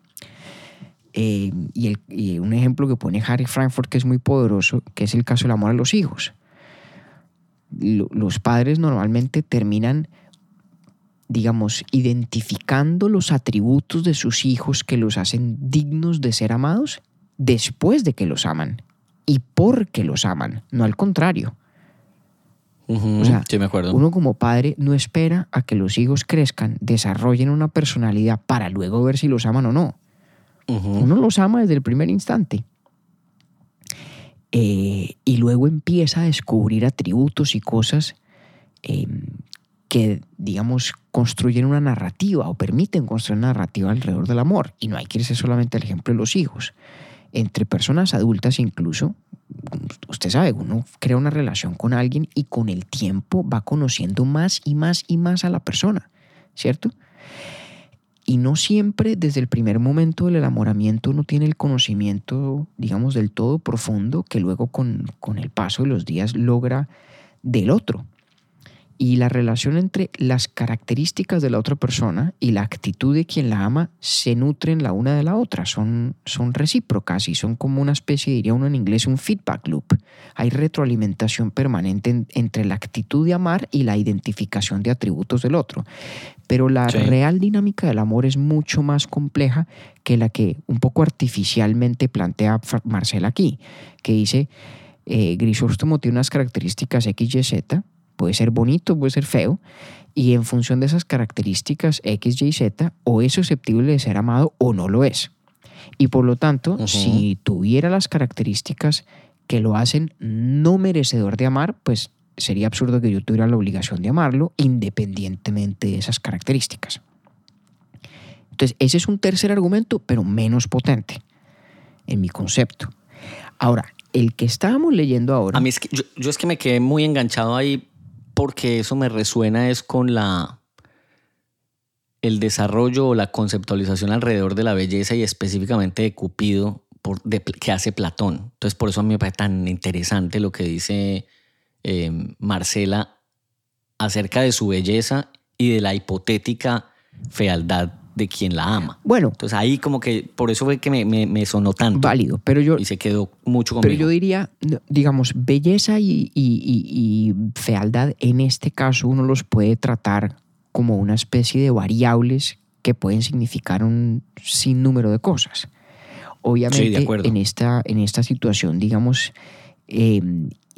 Eh, y, el- y un ejemplo que pone Harry Frankfurt que es muy poderoso, que es el caso del amor a los hijos. Lo- los padres normalmente terminan, digamos, identificando los atributos de sus hijos que los hacen dignos de ser amados después de que los aman y porque los aman, no al contrario. O sea, sí, me acuerdo. Uno como padre no espera a que los hijos crezcan, desarrollen una personalidad para luego ver si los aman o no. Ujú. Uno los ama desde el primer instante. Eh, y luego empieza a descubrir atributos y cosas eh, que, digamos, construyen una narrativa o permiten construir una narrativa alrededor del amor. Y no hay que irse solamente al ejemplo de los hijos. Entre personas adultas incluso, usted sabe, uno crea una relación con alguien y con el tiempo va conociendo más y más y más a la persona, ¿cierto? Y no siempre desde el primer momento del enamoramiento uno tiene el conocimiento, digamos, del todo profundo que luego con, con el paso de los días logra del otro. Y la relación entre las características de la otra persona y la actitud de quien la ama se nutren la una de la otra, son, son recíprocas y son como una especie, diría uno en inglés, un feedback loop. Hay retroalimentación permanente en- entre la actitud de amar y la identificación de atributos del otro. Pero la Sí. real dinámica del amor es mucho más compleja que la que un poco artificialmente plantea Marcela aquí, que dice, eh, Grisóstomo tiene unas características X, Y, Z, puede ser bonito, puede ser feo, y en función de esas características X, Y, Z, o es susceptible de ser amado o no lo es. Y por lo tanto, Ujú. si tuviera las características que lo hacen no merecedor de amar, pues sería absurdo que yo tuviera la obligación de amarlo independientemente de esas características. Entonces, ese es un tercer argumento, pero menos potente en mi concepto. Ahora, el que estábamos leyendo ahora... A mí es que yo, yo es que me quedé muy enganchado ahí porque eso me resuena es con la el desarrollo o la conceptualización alrededor de la belleza y específicamente de Cupido que hace Platón. Entonces por eso a mí me parece tan interesante lo que dice eh, Marcela acerca de su belleza y de la hipotética fealdad de quien la ama. Bueno, Entonces ahí como que por eso fue que me, me- me sonó tanto válido, pero yo, y se quedó mucho pero conmigo. yo diría, digamos, belleza y, y- y- y fealdad, en este caso uno los puede tratar como una especie de variables que pueden significar un sinnúmero de cosas. Obviamente, acuerdo. en, esta, en esta situación, digamos, eh,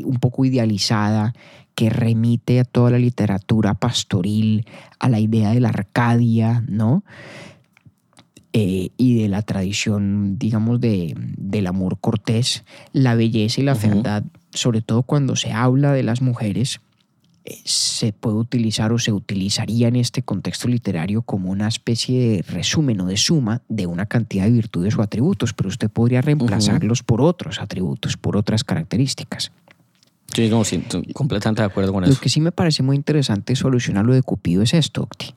un poco idealizada, que remite a toda la literatura pastoril, a la idea de la Arcadia, ¿no? Eh, y de la tradición, digamos, de, del amor cortés, la belleza y la fealdad, sobre todo cuando se habla de las mujeres, eh, se puede utilizar o se utilizaría en este contexto literario como una especie de resumen o de suma de una cantidad de virtudes o atributos, pero usted podría reemplazarlos por otros atributos, por otras características. Sí, no, completamente de acuerdo con Lo eso. que sí me parece muy interesante solucionar lo de Cupido es esto, Octi.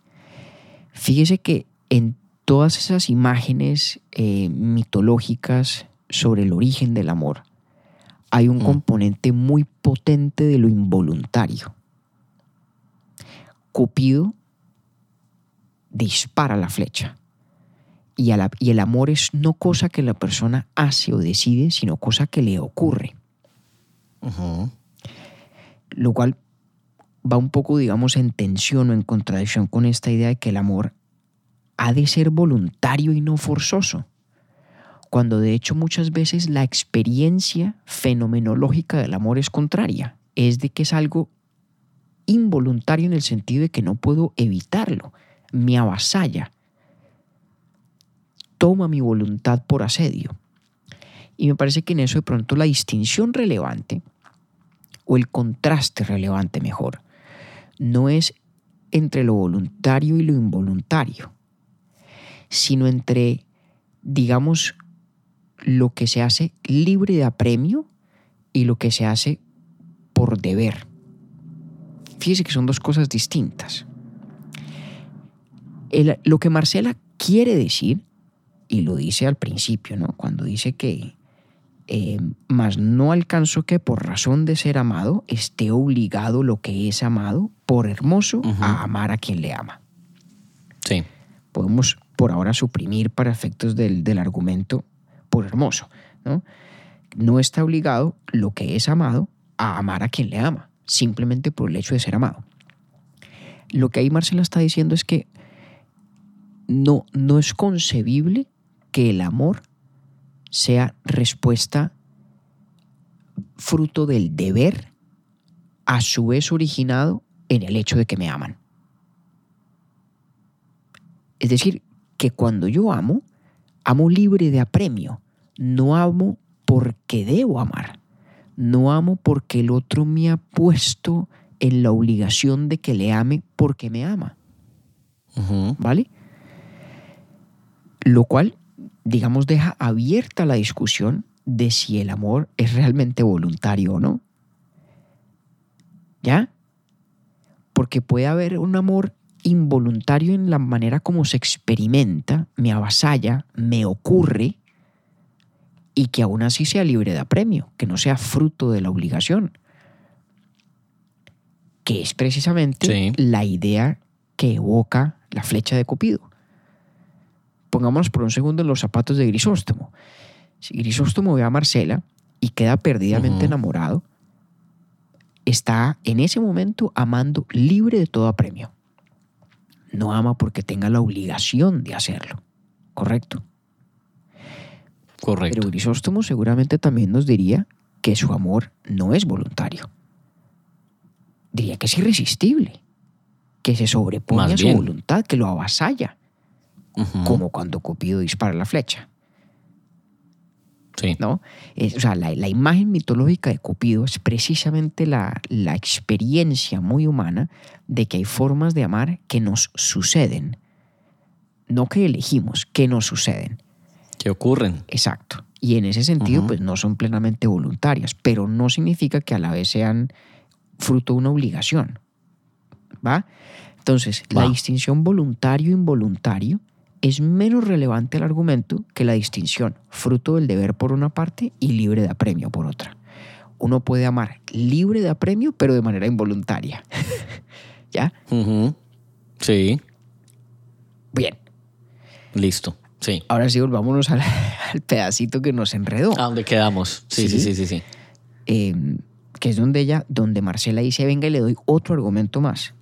Fíjese que en todas esas imágenes eh, mitológicas sobre el origen del amor, hay un Mm. componente muy potente de lo involuntario. Cupido dispara la flecha. Y, a la- y el amor es no cosa que la persona hace o decide, sino cosa que le ocurre Lo cual va un poco, digamos, en tensión o en contradicción con esta idea de que el amor ha de ser voluntario y no forzoso, cuando de hecho muchas veces la experiencia fenomenológica del amor es contraria, es de que es algo involuntario en el sentido de que no puedo evitarlo, me avasalla, toma mi voluntad por asedio. Y me parece que en eso de pronto la distinción relevante o el contraste relevante mejor, no es entre lo voluntario y lo involuntario, sino entre, digamos, lo que se hace libre de apremio y lo que se hace por deber. Fíjese que son dos cosas distintas. Lo que Marcela quiere decir, y lo dice al principio, ¿no? cuando dice que eh, mas no alcanzo que por razón de ser amado esté obligado lo que es amado por hermoso a amar a quien le ama. Sí. Podemos por ahora suprimir para efectos del, del argumento por hermoso. ¿no? no está obligado lo que es amado a amar a quien le ama, simplemente por el hecho de ser amado. Lo que ahí Marcela está diciendo es que no, no es concebible que el amor sea respuesta fruto del deber, a su vez originado en el hecho de que me aman. Es decir, que cuando yo amo, amo libre de apremio, no amo porque debo amar, no amo porque el otro me ha puesto en la obligación de que le ame porque me ama. ¿Vale? Lo cual, digamos, deja abierta la discusión de si el amor es realmente voluntario o no. ¿Ya? Porque puede haber un amor involuntario en la manera como se experimenta, me avasalla, me ocurre, y que aún así sea libre de apremio, que no sea fruto de la obligación, que es precisamente la idea que evoca la flecha de Cupido. Pongámonos por un segundo en los zapatos de Grisóstomo. Si Grisóstomo ve a Marcela y queda perdidamente enamorado, está en ese momento amando libre de todo apremio. No ama porque tenga la obligación de hacerlo. ¿Correcto? Correcto. Pero Grisóstomo seguramente también nos diría que su amor no es voluntario. Diría que es irresistible, que se sobrepone a su voluntad, que lo avasalla, como cuando Cupido dispara la flecha. Sí. ¿no? o sea, la, imagen mitológica de Cupido es precisamente la, la experiencia muy humana de que hay formas de amar que nos suceden, no que elegimos, que nos suceden. Que ocurren. Exacto. Y en ese sentido, pues no son plenamente voluntarias, pero no significa que a la vez sean fruto de una obligación. ¿Va? Entonces, la distinción voluntario-involuntario es menos relevante al argumento que la distinción fruto del deber por una parte y libre de apremio por otra. Uno puede amar libre de apremio, pero de manera involuntaria. ¿Ya? Sí. Bien. Listo. Sí. Ahora sí, volvámonos al, pedacito que nos enredó. ¿A dónde quedamos? Sí, sí, sí, sí. sí, em, que es donde ella, donde Marcela dice, venga y le doy otro argumento más.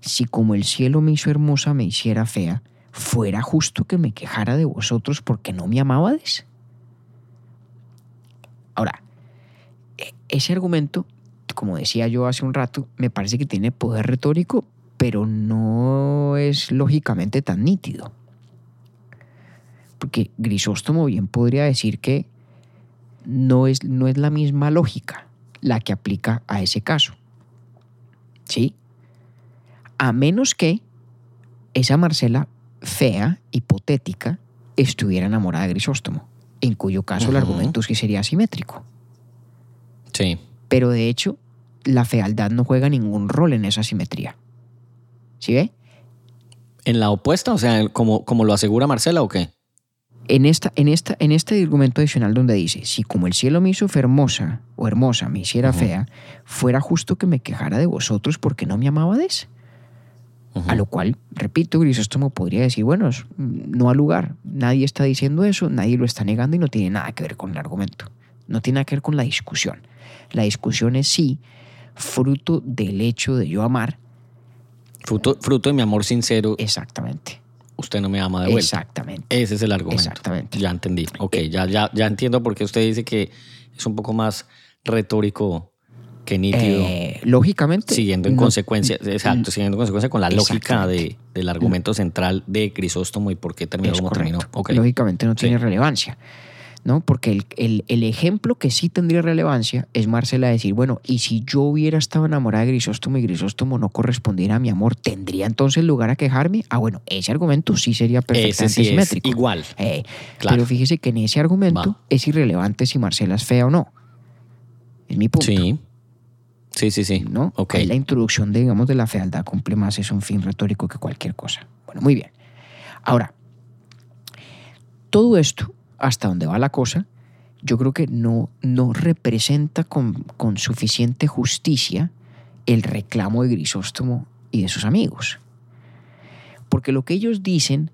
Si como el cielo me hizo hermosa, me hiciera fea, fuera justo que me quejara de vosotros porque no me amabades. Ahora, e, ese argumento, como decía yo hace un rato, me parece que tiene poder retórico, pero no es lógicamente tan nítido porque Grisóstomo bien podría decir que no es, no es la misma lógica la que aplica a ese caso. ¿Sí? A menos que esa Marcela fea, hipotética, estuviera enamorada de Grisóstomo, en cuyo caso el argumento es que sería asimétrico. Sí. Pero de hecho, la fealdad no juega ningún rol en esa simetría. ¿Sí ve? ¿En la opuesta? O sea, como, como lo asegura Marcela o qué? en, esta, en, esta, en este argumento adicional donde dice, si como el cielo me hizo hermosa o hermosa me hiciera fea, fuera justo que me quejara de vosotros porque no me amabades. A lo cual, repito, Grisóstomo podría decir, bueno, no al lugar, nadie está diciendo eso, nadie lo está negando y no tiene nada que ver con el argumento, no tiene nada que ver con la discusión. La discusión es sí, fruto del hecho de yo amar. Fruto, fruto de mi amor sincero. Exactamente usted no me ama de vuelta. Exactamente. Ese es el argumento. Exactamente. Ya entendí. Ok, ya, ya, ya entiendo por qué usted dice que es un poco más retórico que nítido. Eh, lógicamente. Siguiendo en consecuencia, exacto, siguiendo en consecuencia con la lógica de, del argumento central de Crisóstomo y por qué terminó como terminó. Lógicamente no tiene relevancia. ¿no? Porque el, ejemplo que sí tendría relevancia es Marcela decir, bueno, y si yo hubiera estado enamorada de Grisóstomo y Grisóstomo no correspondiera a mi amor, ¿tendría entonces lugar a quejarme? Ah, bueno, ese argumento sí sería perfectamente simétrico. igual. Eh, pero fíjese que en ese argumento es irrelevante si Marcela es fea o no. Es mi punto. Sí. Sí, sí, sí. ¿No? Okay. la introducción, de, digamos, de la fealdad cumple más, es un fin retórico que cualquier cosa. Bueno, muy bien. Ahora, todo esto hasta donde va la cosa, yo creo que no, no representa con, suficiente justicia el reclamo de Grisóstomo y de sus amigos. Porque lo que ellos dicen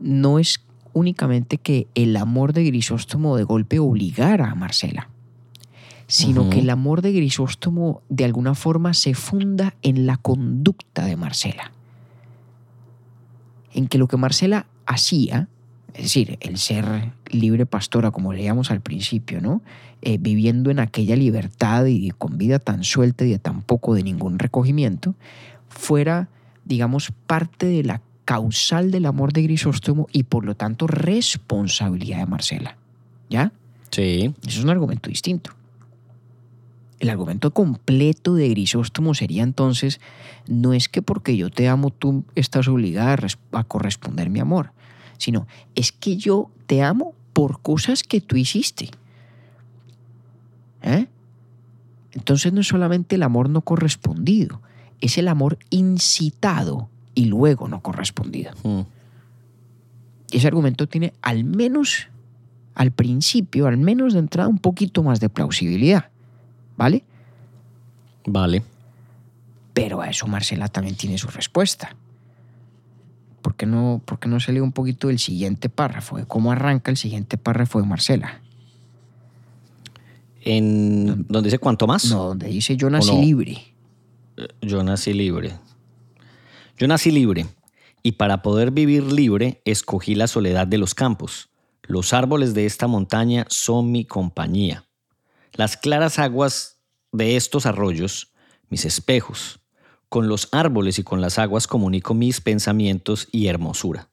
no es únicamente que el amor de Grisóstomo de golpe obligara a Marcela, sino que el amor de Grisóstomo de alguna forma se funda en la conducta de Marcela. En que lo que Marcela hacía, es decir, el ser libre pastora, como leíamos al principio, ¿no? Eh, viviendo en aquella libertad y con vida tan suelta y de tan poco de ningún recogimiento, fuera, digamos, parte de la causal del amor de Grisóstomo y por lo tanto responsabilidad de Marcela. ¿Ya? Sí. Eso es un argumento distinto. El argumento completo de Grisóstomo sería entonces, no es que porque yo te amo tú estás obligada a, res- a corresponder mi amor, sino es que yo te amo por cosas que tú hiciste. ¿Eh? Entonces no es solamente el amor no correspondido, es el amor incitado y luego no correspondido. Mm. Ese argumento tiene al menos, al principio, al menos de entrada, un poquito más de plausibilidad. ¿Vale? Vale. Pero a eso Marcela también tiene su respuesta. ¿Por qué no, por qué no se lee un poquito del siguiente párrafo? De cómo arranca el siguiente párrafo de Marcela. En, ¿Dónde dice cuánto más? No, donde dice yo nací no? libre. Yo nací libre. Yo nací libre y para poder vivir libre escogí la soledad de los campos. Los árboles de esta montaña son mi compañía. Las claras aguas de estos arroyos, mis espejos. Con los árboles y con las aguas comunico mis pensamientos y hermosura.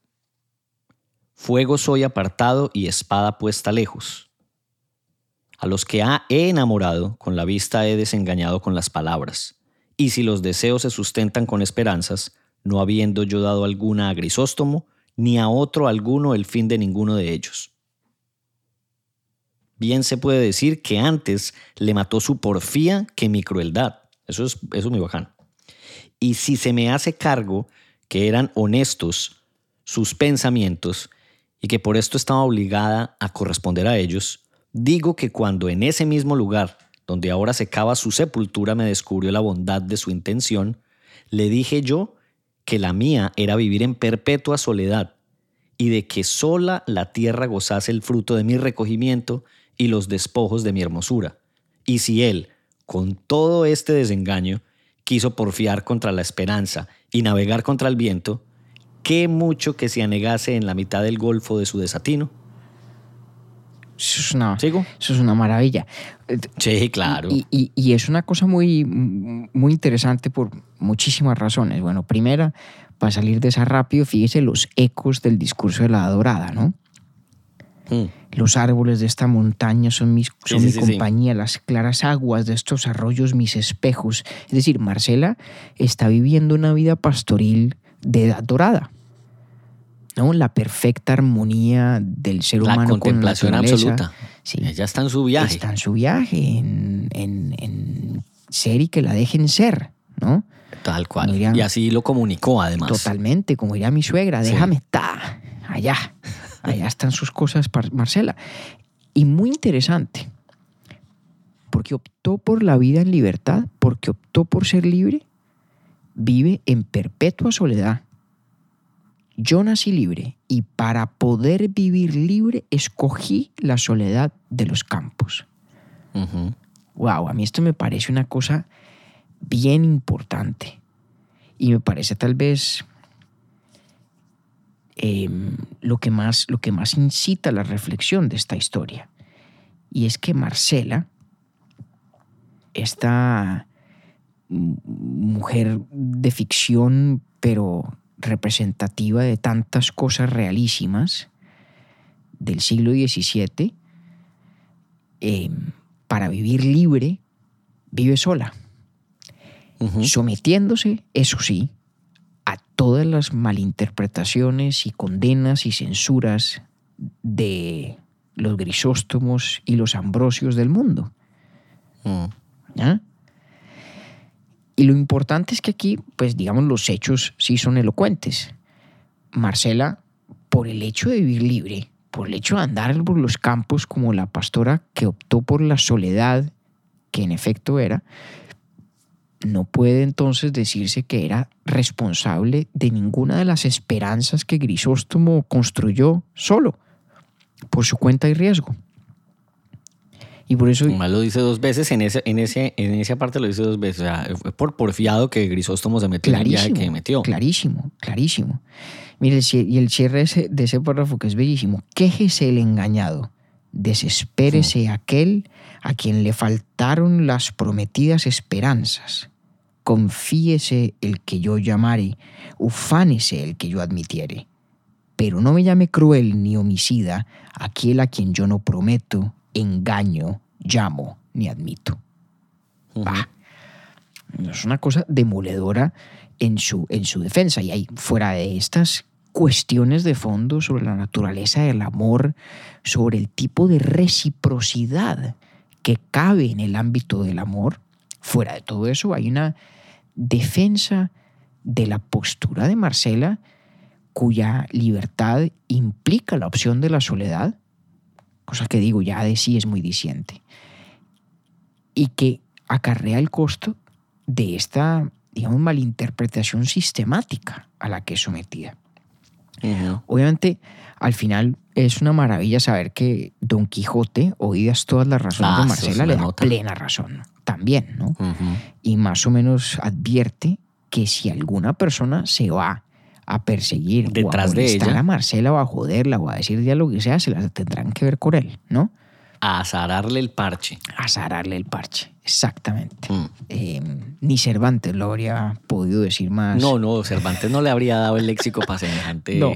Fuego soy apartado y espada puesta lejos. A los que ha- he enamorado, con la vista he desengañado con las palabras. Y si los deseos se sustentan con esperanzas, no habiendo yo dado alguna a Grisóstomo, ni a otro alguno el fin de ninguno de ellos. Bien se puede decir que antes le mató su porfía que mi crueldad. Eso es, eso es muy bacán. Y si se me hace cargo que eran honestos sus pensamientos y que por esto estaba obligada a corresponder a ellos, digo que cuando en ese mismo lugar donde ahora se cava su sepultura me descubrió la bondad de su intención, le dije yo que la mía era vivir en perpetua soledad y de que sola la tierra gozase el fruto de mi recogimiento y los despojos de mi hermosura. Y si él, con todo este desengaño, quiso porfiar contra la esperanza y navegar contra el viento, qué mucho que se anegase en la mitad del golfo de su desatino. Eso es una, ¿Sigo? eso es una maravilla. Sí, claro. Y, y- y es una cosa muy, muy interesante por muchísimas razones. Bueno, primera, para salir de esa rápido, fíjese los ecos del discurso de la dorada, ¿no? Mm. Los árboles de esta montaña son, mis, son sí, mi sí, sí. compañía, las claras aguas de estos arroyos mis espejos. Es decir, Marcela está viviendo una vida pastoril de edad dorada. ¿no? La perfecta armonía del ser La humano contemplación con la naturaleza. absoluta. Sí. Ella está en su viaje. Está en su viaje, en, en- en ser y que la dejen ser, ¿no? Tal cual. Y así lo comunicó además. Totalmente, como diría mi suegra, déjame estar allá. Allá están sus cosas, Marcela. Y muy interesante, porque optó por la vida en libertad, porque optó por ser libre, vive en perpetua soledad. Yo nací libre y para poder vivir libre escogí la soledad de los campos. Wow, a mí esto me parece una cosa bien importante. Y me parece tal vez em, lo, que más, lo que más incita a la reflexión de esta historia. Y es que Marcela, esta mujer de ficción, pero representativa de tantas cosas realísimas del siglo XVII, em, para vivir libre, vive sola, sometiéndose, eso sí, a todas las malinterpretaciones y condenas y censuras de los grisóstomos y los ambrosios del mundo. Mm. Y lo importante es que aquí, pues digamos, los hechos sí son elocuentes. Marcela, por el hecho de vivir libre, por el hecho de andar por los campos como la pastora que optó por la soledad, que en efecto era, no puede entonces decirse que era responsable de ninguna de las esperanzas que Grisóstomo construyó solo, por su cuenta y riesgo. Y por eso... Más lo dice dos veces, en, ese, en, ese, en esa parte lo dice dos veces. O sea, fue por porfiado que Grisóstomo se metió en el viaje que metió. Clarísimo, clarísimo. Mire, y el cierre de ese párrafo que es bellísimo. Quéjese el engañado, desespérese aquel a quien le faltaron las prometidas esperanzas. Confíese el que yo llamare, ufánese el que yo admitiere. Pero no me llame cruel ni homicida aquel a quien yo no prometo, engaño, llamo ni admito. Es una cosa demoledora en su, en su defensa. Y hay fuera de estas cuestiones de fondo sobre la naturaleza del amor, sobre el tipo de reciprocidad que cabe en el ámbito del amor, fuera de todo eso hay una defensa de la postura de Marcela cuya libertad implica la opción de la soledad, cosa que digo ya de sí es muy diciente, y que acarrea el costo de esta digamos, malinterpretación sistemática a la que es sometida. Obviamente, al final es una maravilla saber que Don Quijote, oídas todas las razones de ah, Marcela, le da plena razón también, ¿no? Y más o menos advierte que si alguna persona se va a perseguir detrás o a de ella a Marcela o a joderla o a decir ya lo que sea, se las tendrán que ver con él, ¿no? A azararle el parche. A azararle el parche, exactamente. Mm. Eh, ni Cervantes lo habría podido decir más. No, no, Cervantes no le habría dado el léxico para semejante. no.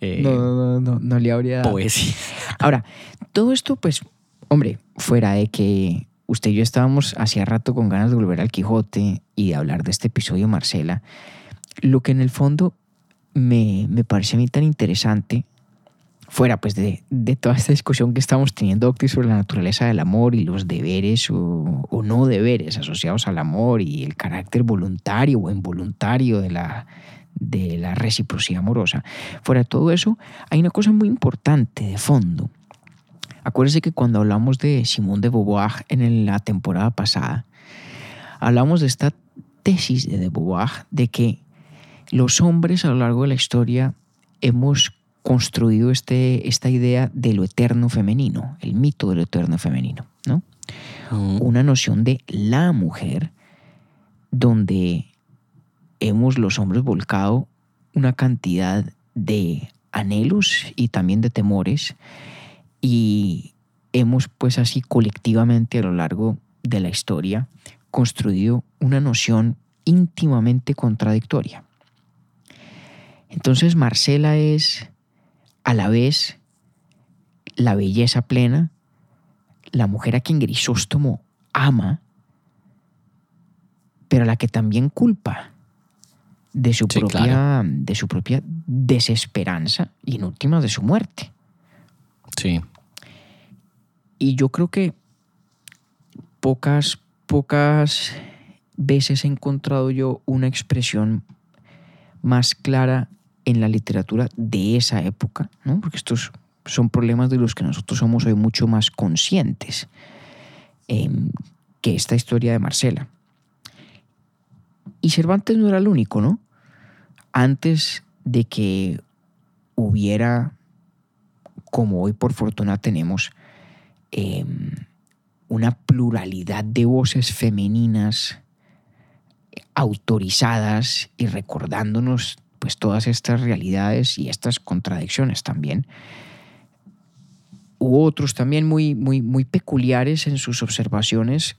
Eh, no, no, no, no, le habría. Poesía. Ahora, todo esto, pues, hombre, fuera de que usted y yo estábamos hacía rato con ganas de volver al Quijote y de hablar de este episodio, Marcela, lo que en el fondo me, me parece a mí tan interesante fuera pues de, toda esta discusión que estamos teniendo, Octi, sobre la naturaleza del amor y los deberes o, no deberes asociados al amor y el carácter voluntario o involuntario de la, de la reciprocidad amorosa. Fuera de todo eso, hay una cosa muy importante de fondo. Acuérdense que cuando hablamos de Simón de Beauvoir en la temporada pasada, hablamos de esta tesis de, de Beauvoir de que los hombres a lo largo de la historia hemos construido este, esta idea de lo eterno femenino, el mito de lo eterno femenino, ¿no? Una noción de la mujer donde hemos los hombres volcado una cantidad de anhelos y también de temores y hemos pues así colectivamente a lo largo de la historia construido una noción íntimamente contradictoria. Entonces Marcela es a la vez la belleza plena, la mujer a quien Grisóstomo ama, pero a la que también culpa de su, propia, de su propia desesperanza y en últimas de su muerte. Sí. Y yo creo que pocas, pocas veces he encontrado yo una expresión más clara en la literatura de esa época, ¿no? porque estos son problemas de los que nosotros somos hoy mucho más conscientes em, que esta historia de Marcela. Y Cervantes no era el único, ¿no? Antes de que hubiera, como hoy por fortuna tenemos, em, una pluralidad de voces femeninas autorizadas y recordándonos pues todas estas realidades y estas contradicciones también. Hubo otros también muy, muy, muy peculiares en sus observaciones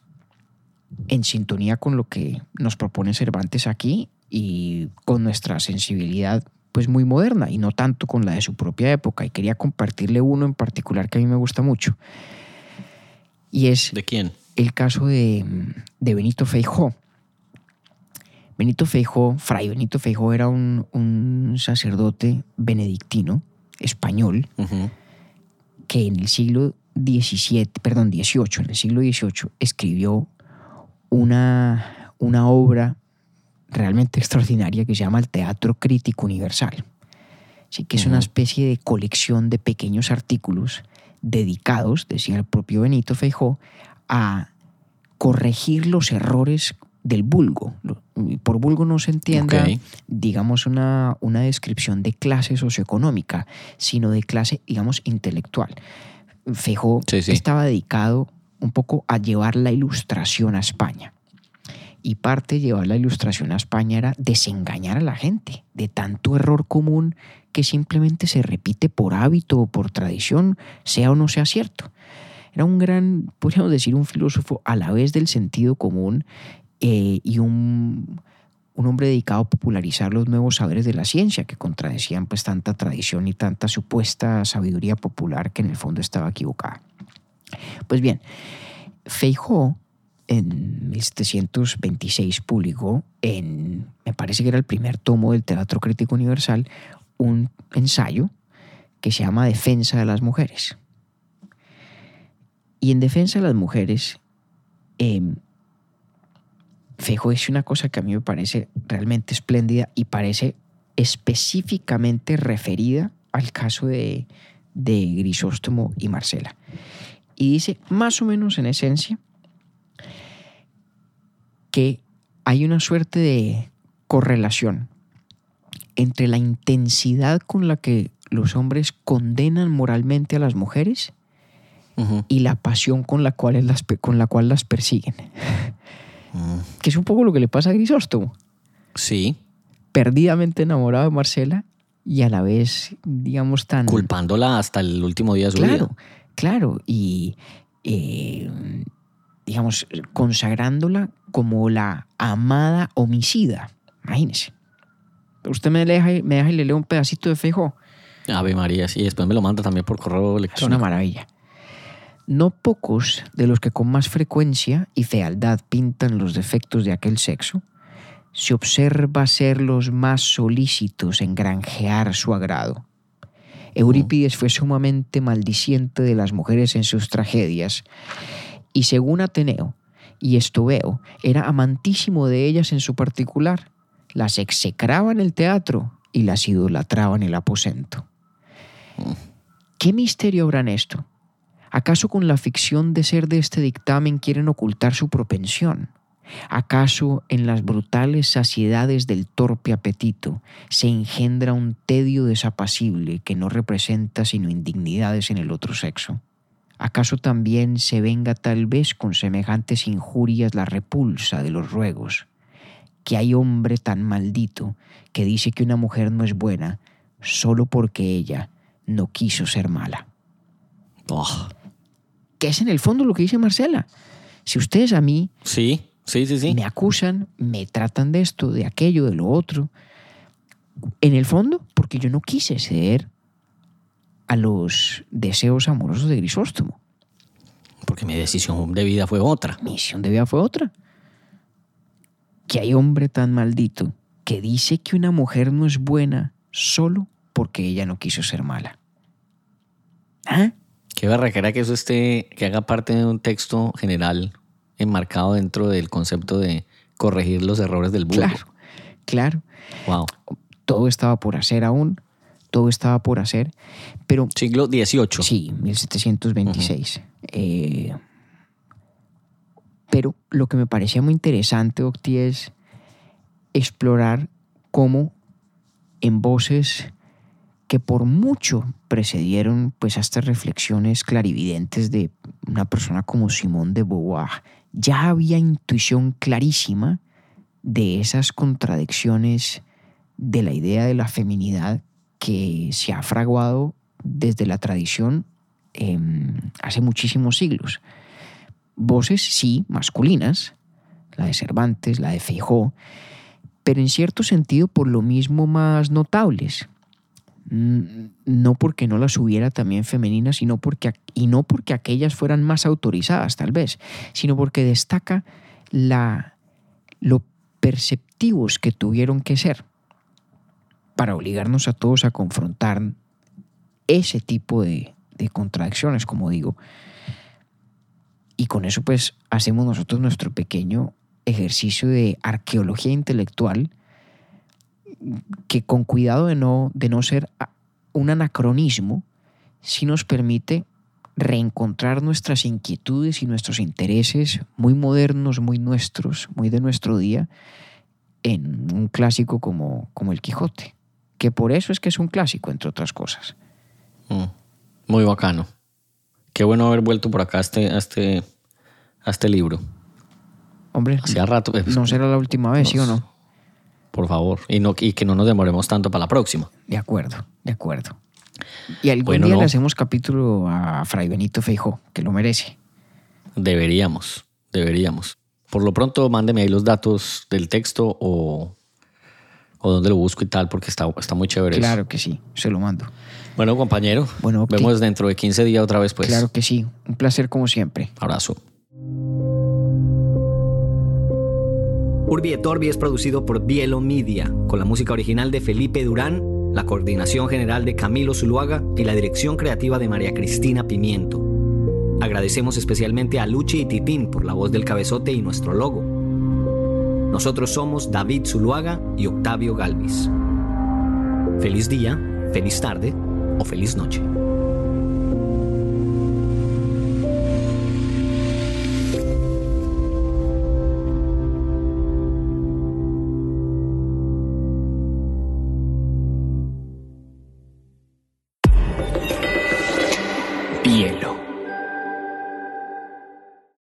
en sintonía con lo que nos propone Cervantes aquí y con nuestra sensibilidad pues muy moderna y no tanto con la de su propia época. Y quería compartirle uno en particular que a mí me gusta mucho. Y es... ¿De quién? El caso de, de Benito Feijó. Benito Feijó, Fray Benito Feijó era un, sacerdote benedictino español que en el siglo XVII, perdón, XVIII, en el siglo XVIII escribió una, una obra realmente extraordinaria que se llama el Teatro Crítico Universal. Así que es una especie de colección de pequeños artículos dedicados, decía el propio Benito Feijó, a corregir los errores del vulgo. Por vulgo no se entienda, Ok. digamos, una, una descripción de clase socioeconómica, sino de clase, digamos, intelectual. Feijó Sí, sí. estaba dedicado un poco a llevar la ilustración a España. Y parte de llevar la ilustración a España era desengañar a la gente de tanto error común que simplemente se repite por hábito o por tradición, sea o no sea cierto. Era un gran, podríamos decir, un filósofo a la vez del sentido común eh, y un, un hombre dedicado a popularizar los nuevos saberes de la ciencia que contradecían pues tanta tradición y tanta supuesta sabiduría popular que en el fondo estaba equivocada. Pues bien, Feijó en 1726 publicó en, me parece que era el primer tomo del Teatro Crítico Universal, un ensayo que se llama Defensa de las Mujeres. Y en Defensa de las Mujeres, eh, Feijó dice una cosa que a mí me parece realmente espléndida y parece específicamente referida al caso de, de Grisóstomo y Marcela. Y dice, más o menos en esencia, que hay una suerte de correlación entre la intensidad con la que los hombres condenan moralmente a las mujeres Ujú. y la pasión con la cual las, con la cual las persiguen. Mm. Que es un poco lo que le pasa a Grisóstomo. Sí, Perdidamente enamorado de Marcela y a la vez, digamos, tan... culpándola hasta el último día de su Claro, vida. claro. Y, eh, digamos, consagrándola como la amada homicida. Imagínese. Usted me deja, me deja y le leo un pedacito de fejo. Ave María, sí, después me lo manda también por correo Es una electrónico. maravilla. No pocos de los que con más frecuencia y fealdad pintan los defectos de aquel sexo, se observa ser los más solícitos en granjear su agrado. Eurípides fue sumamente maldiciente de las mujeres en sus tragedias, y según Ateneo y Estobeo, era amantísimo de ellas en su particular. Las execraba en el teatro y las idolatraba en el aposento. ¿Qué misterio habrá en esto? ¿Acaso con la ficción de ser de este dictamen quieren ocultar su propensión? ¿Acaso en las brutales saciedades del torpe apetito se engendra un tedio desapacible que no representa sino indignidades en el otro sexo? ¿Acaso también se venga tal vez con semejantes injurias la repulsa de los ruegos? Que hay hombre tan maldito que dice que una mujer no es buena solo porque ella no quiso ser mala. Oh, Que es en el fondo lo que dice Marcela. Si ustedes a mí sí, sí, sí, sí. me acusan, me tratan de esto, de aquello, de lo otro, en el fondo, porque yo no quise ceder a los deseos amorosos de Grisóstomo. Porque mi decisión de vida fue otra. Mi misión de vida fue otra. Que hay hombre tan maldito que dice que una mujer no es buena solo porque ella no quiso ser mala. ¿Ah? Qué barraquera que eso esté, que haga parte de un texto general enmarcado dentro del concepto de corregir los errores del vulgo. Claro, claro. Wow. Todo estaba por hacer aún, todo estaba por hacer, pero Siglo XVIII. Sí, 1726. Eh, pero lo que me parecía muy interesante, Octi, es explorar cómo en voces que por mucho precedieron pues a estas reflexiones clarividentes de una persona como Simón de Beauvoir, ya había intuición clarísima de esas contradicciones de la idea de la feminidad que se ha fraguado desde la tradición eh, hace muchísimos siglos. Voces, sí, masculinas, la de Cervantes, la de Feijó, pero en cierto sentido por lo mismo más notables. Mm, No porque no las hubiera también femeninas, sino porque, y no porque aquellas fueran más autorizadas, tal vez, sino porque destaca la, lo perceptivos que tuvieron que ser para obligarnos a todos a confrontar ese tipo de, de contradicciones, como digo. Y con eso pues hacemos nosotros nuestro pequeño ejercicio de arqueología intelectual que con cuidado de no, de no ser un anacronismo, sí nos permite reencontrar nuestras inquietudes y nuestros intereses muy modernos, muy nuestros, muy de nuestro día, en un clásico como, como El Quijote, que por eso es que es un clásico, entre otras cosas. Mm, muy bacano. Qué bueno haber vuelto por acá a este, a este, a este libro. Hombre, Hacía rato. eh, no será la última vez, ¿sí o no? Por favor. Y, no, y que no nos demoremos tanto para la próxima. De acuerdo, de acuerdo. Y algún Bueno, día no. le hacemos capítulo a Fray Benito Feijó, que lo merece. Deberíamos, deberíamos. Por lo pronto, mándeme ahí los datos del texto o, o dónde lo busco y tal, porque está, está muy chévere. eso. Claro que sí, se lo mando. Bueno, compañero, Bueno, vemos dentro de 15 días otra vez, pues. Claro que sí, un placer como siempre. Abrazo. Urbi et Orbi es producido por Bielo Media, con la música original de Felipe Durán, la coordinación general de Camilo Zuluaga y la dirección creativa de María Cristina Pimiento. Agradecemos especialmente a Luchi y Titín por la voz del cabezote y nuestro logo. Nosotros somos David Zuluaga y Octavio Galvis. Feliz día, feliz tarde o feliz noche.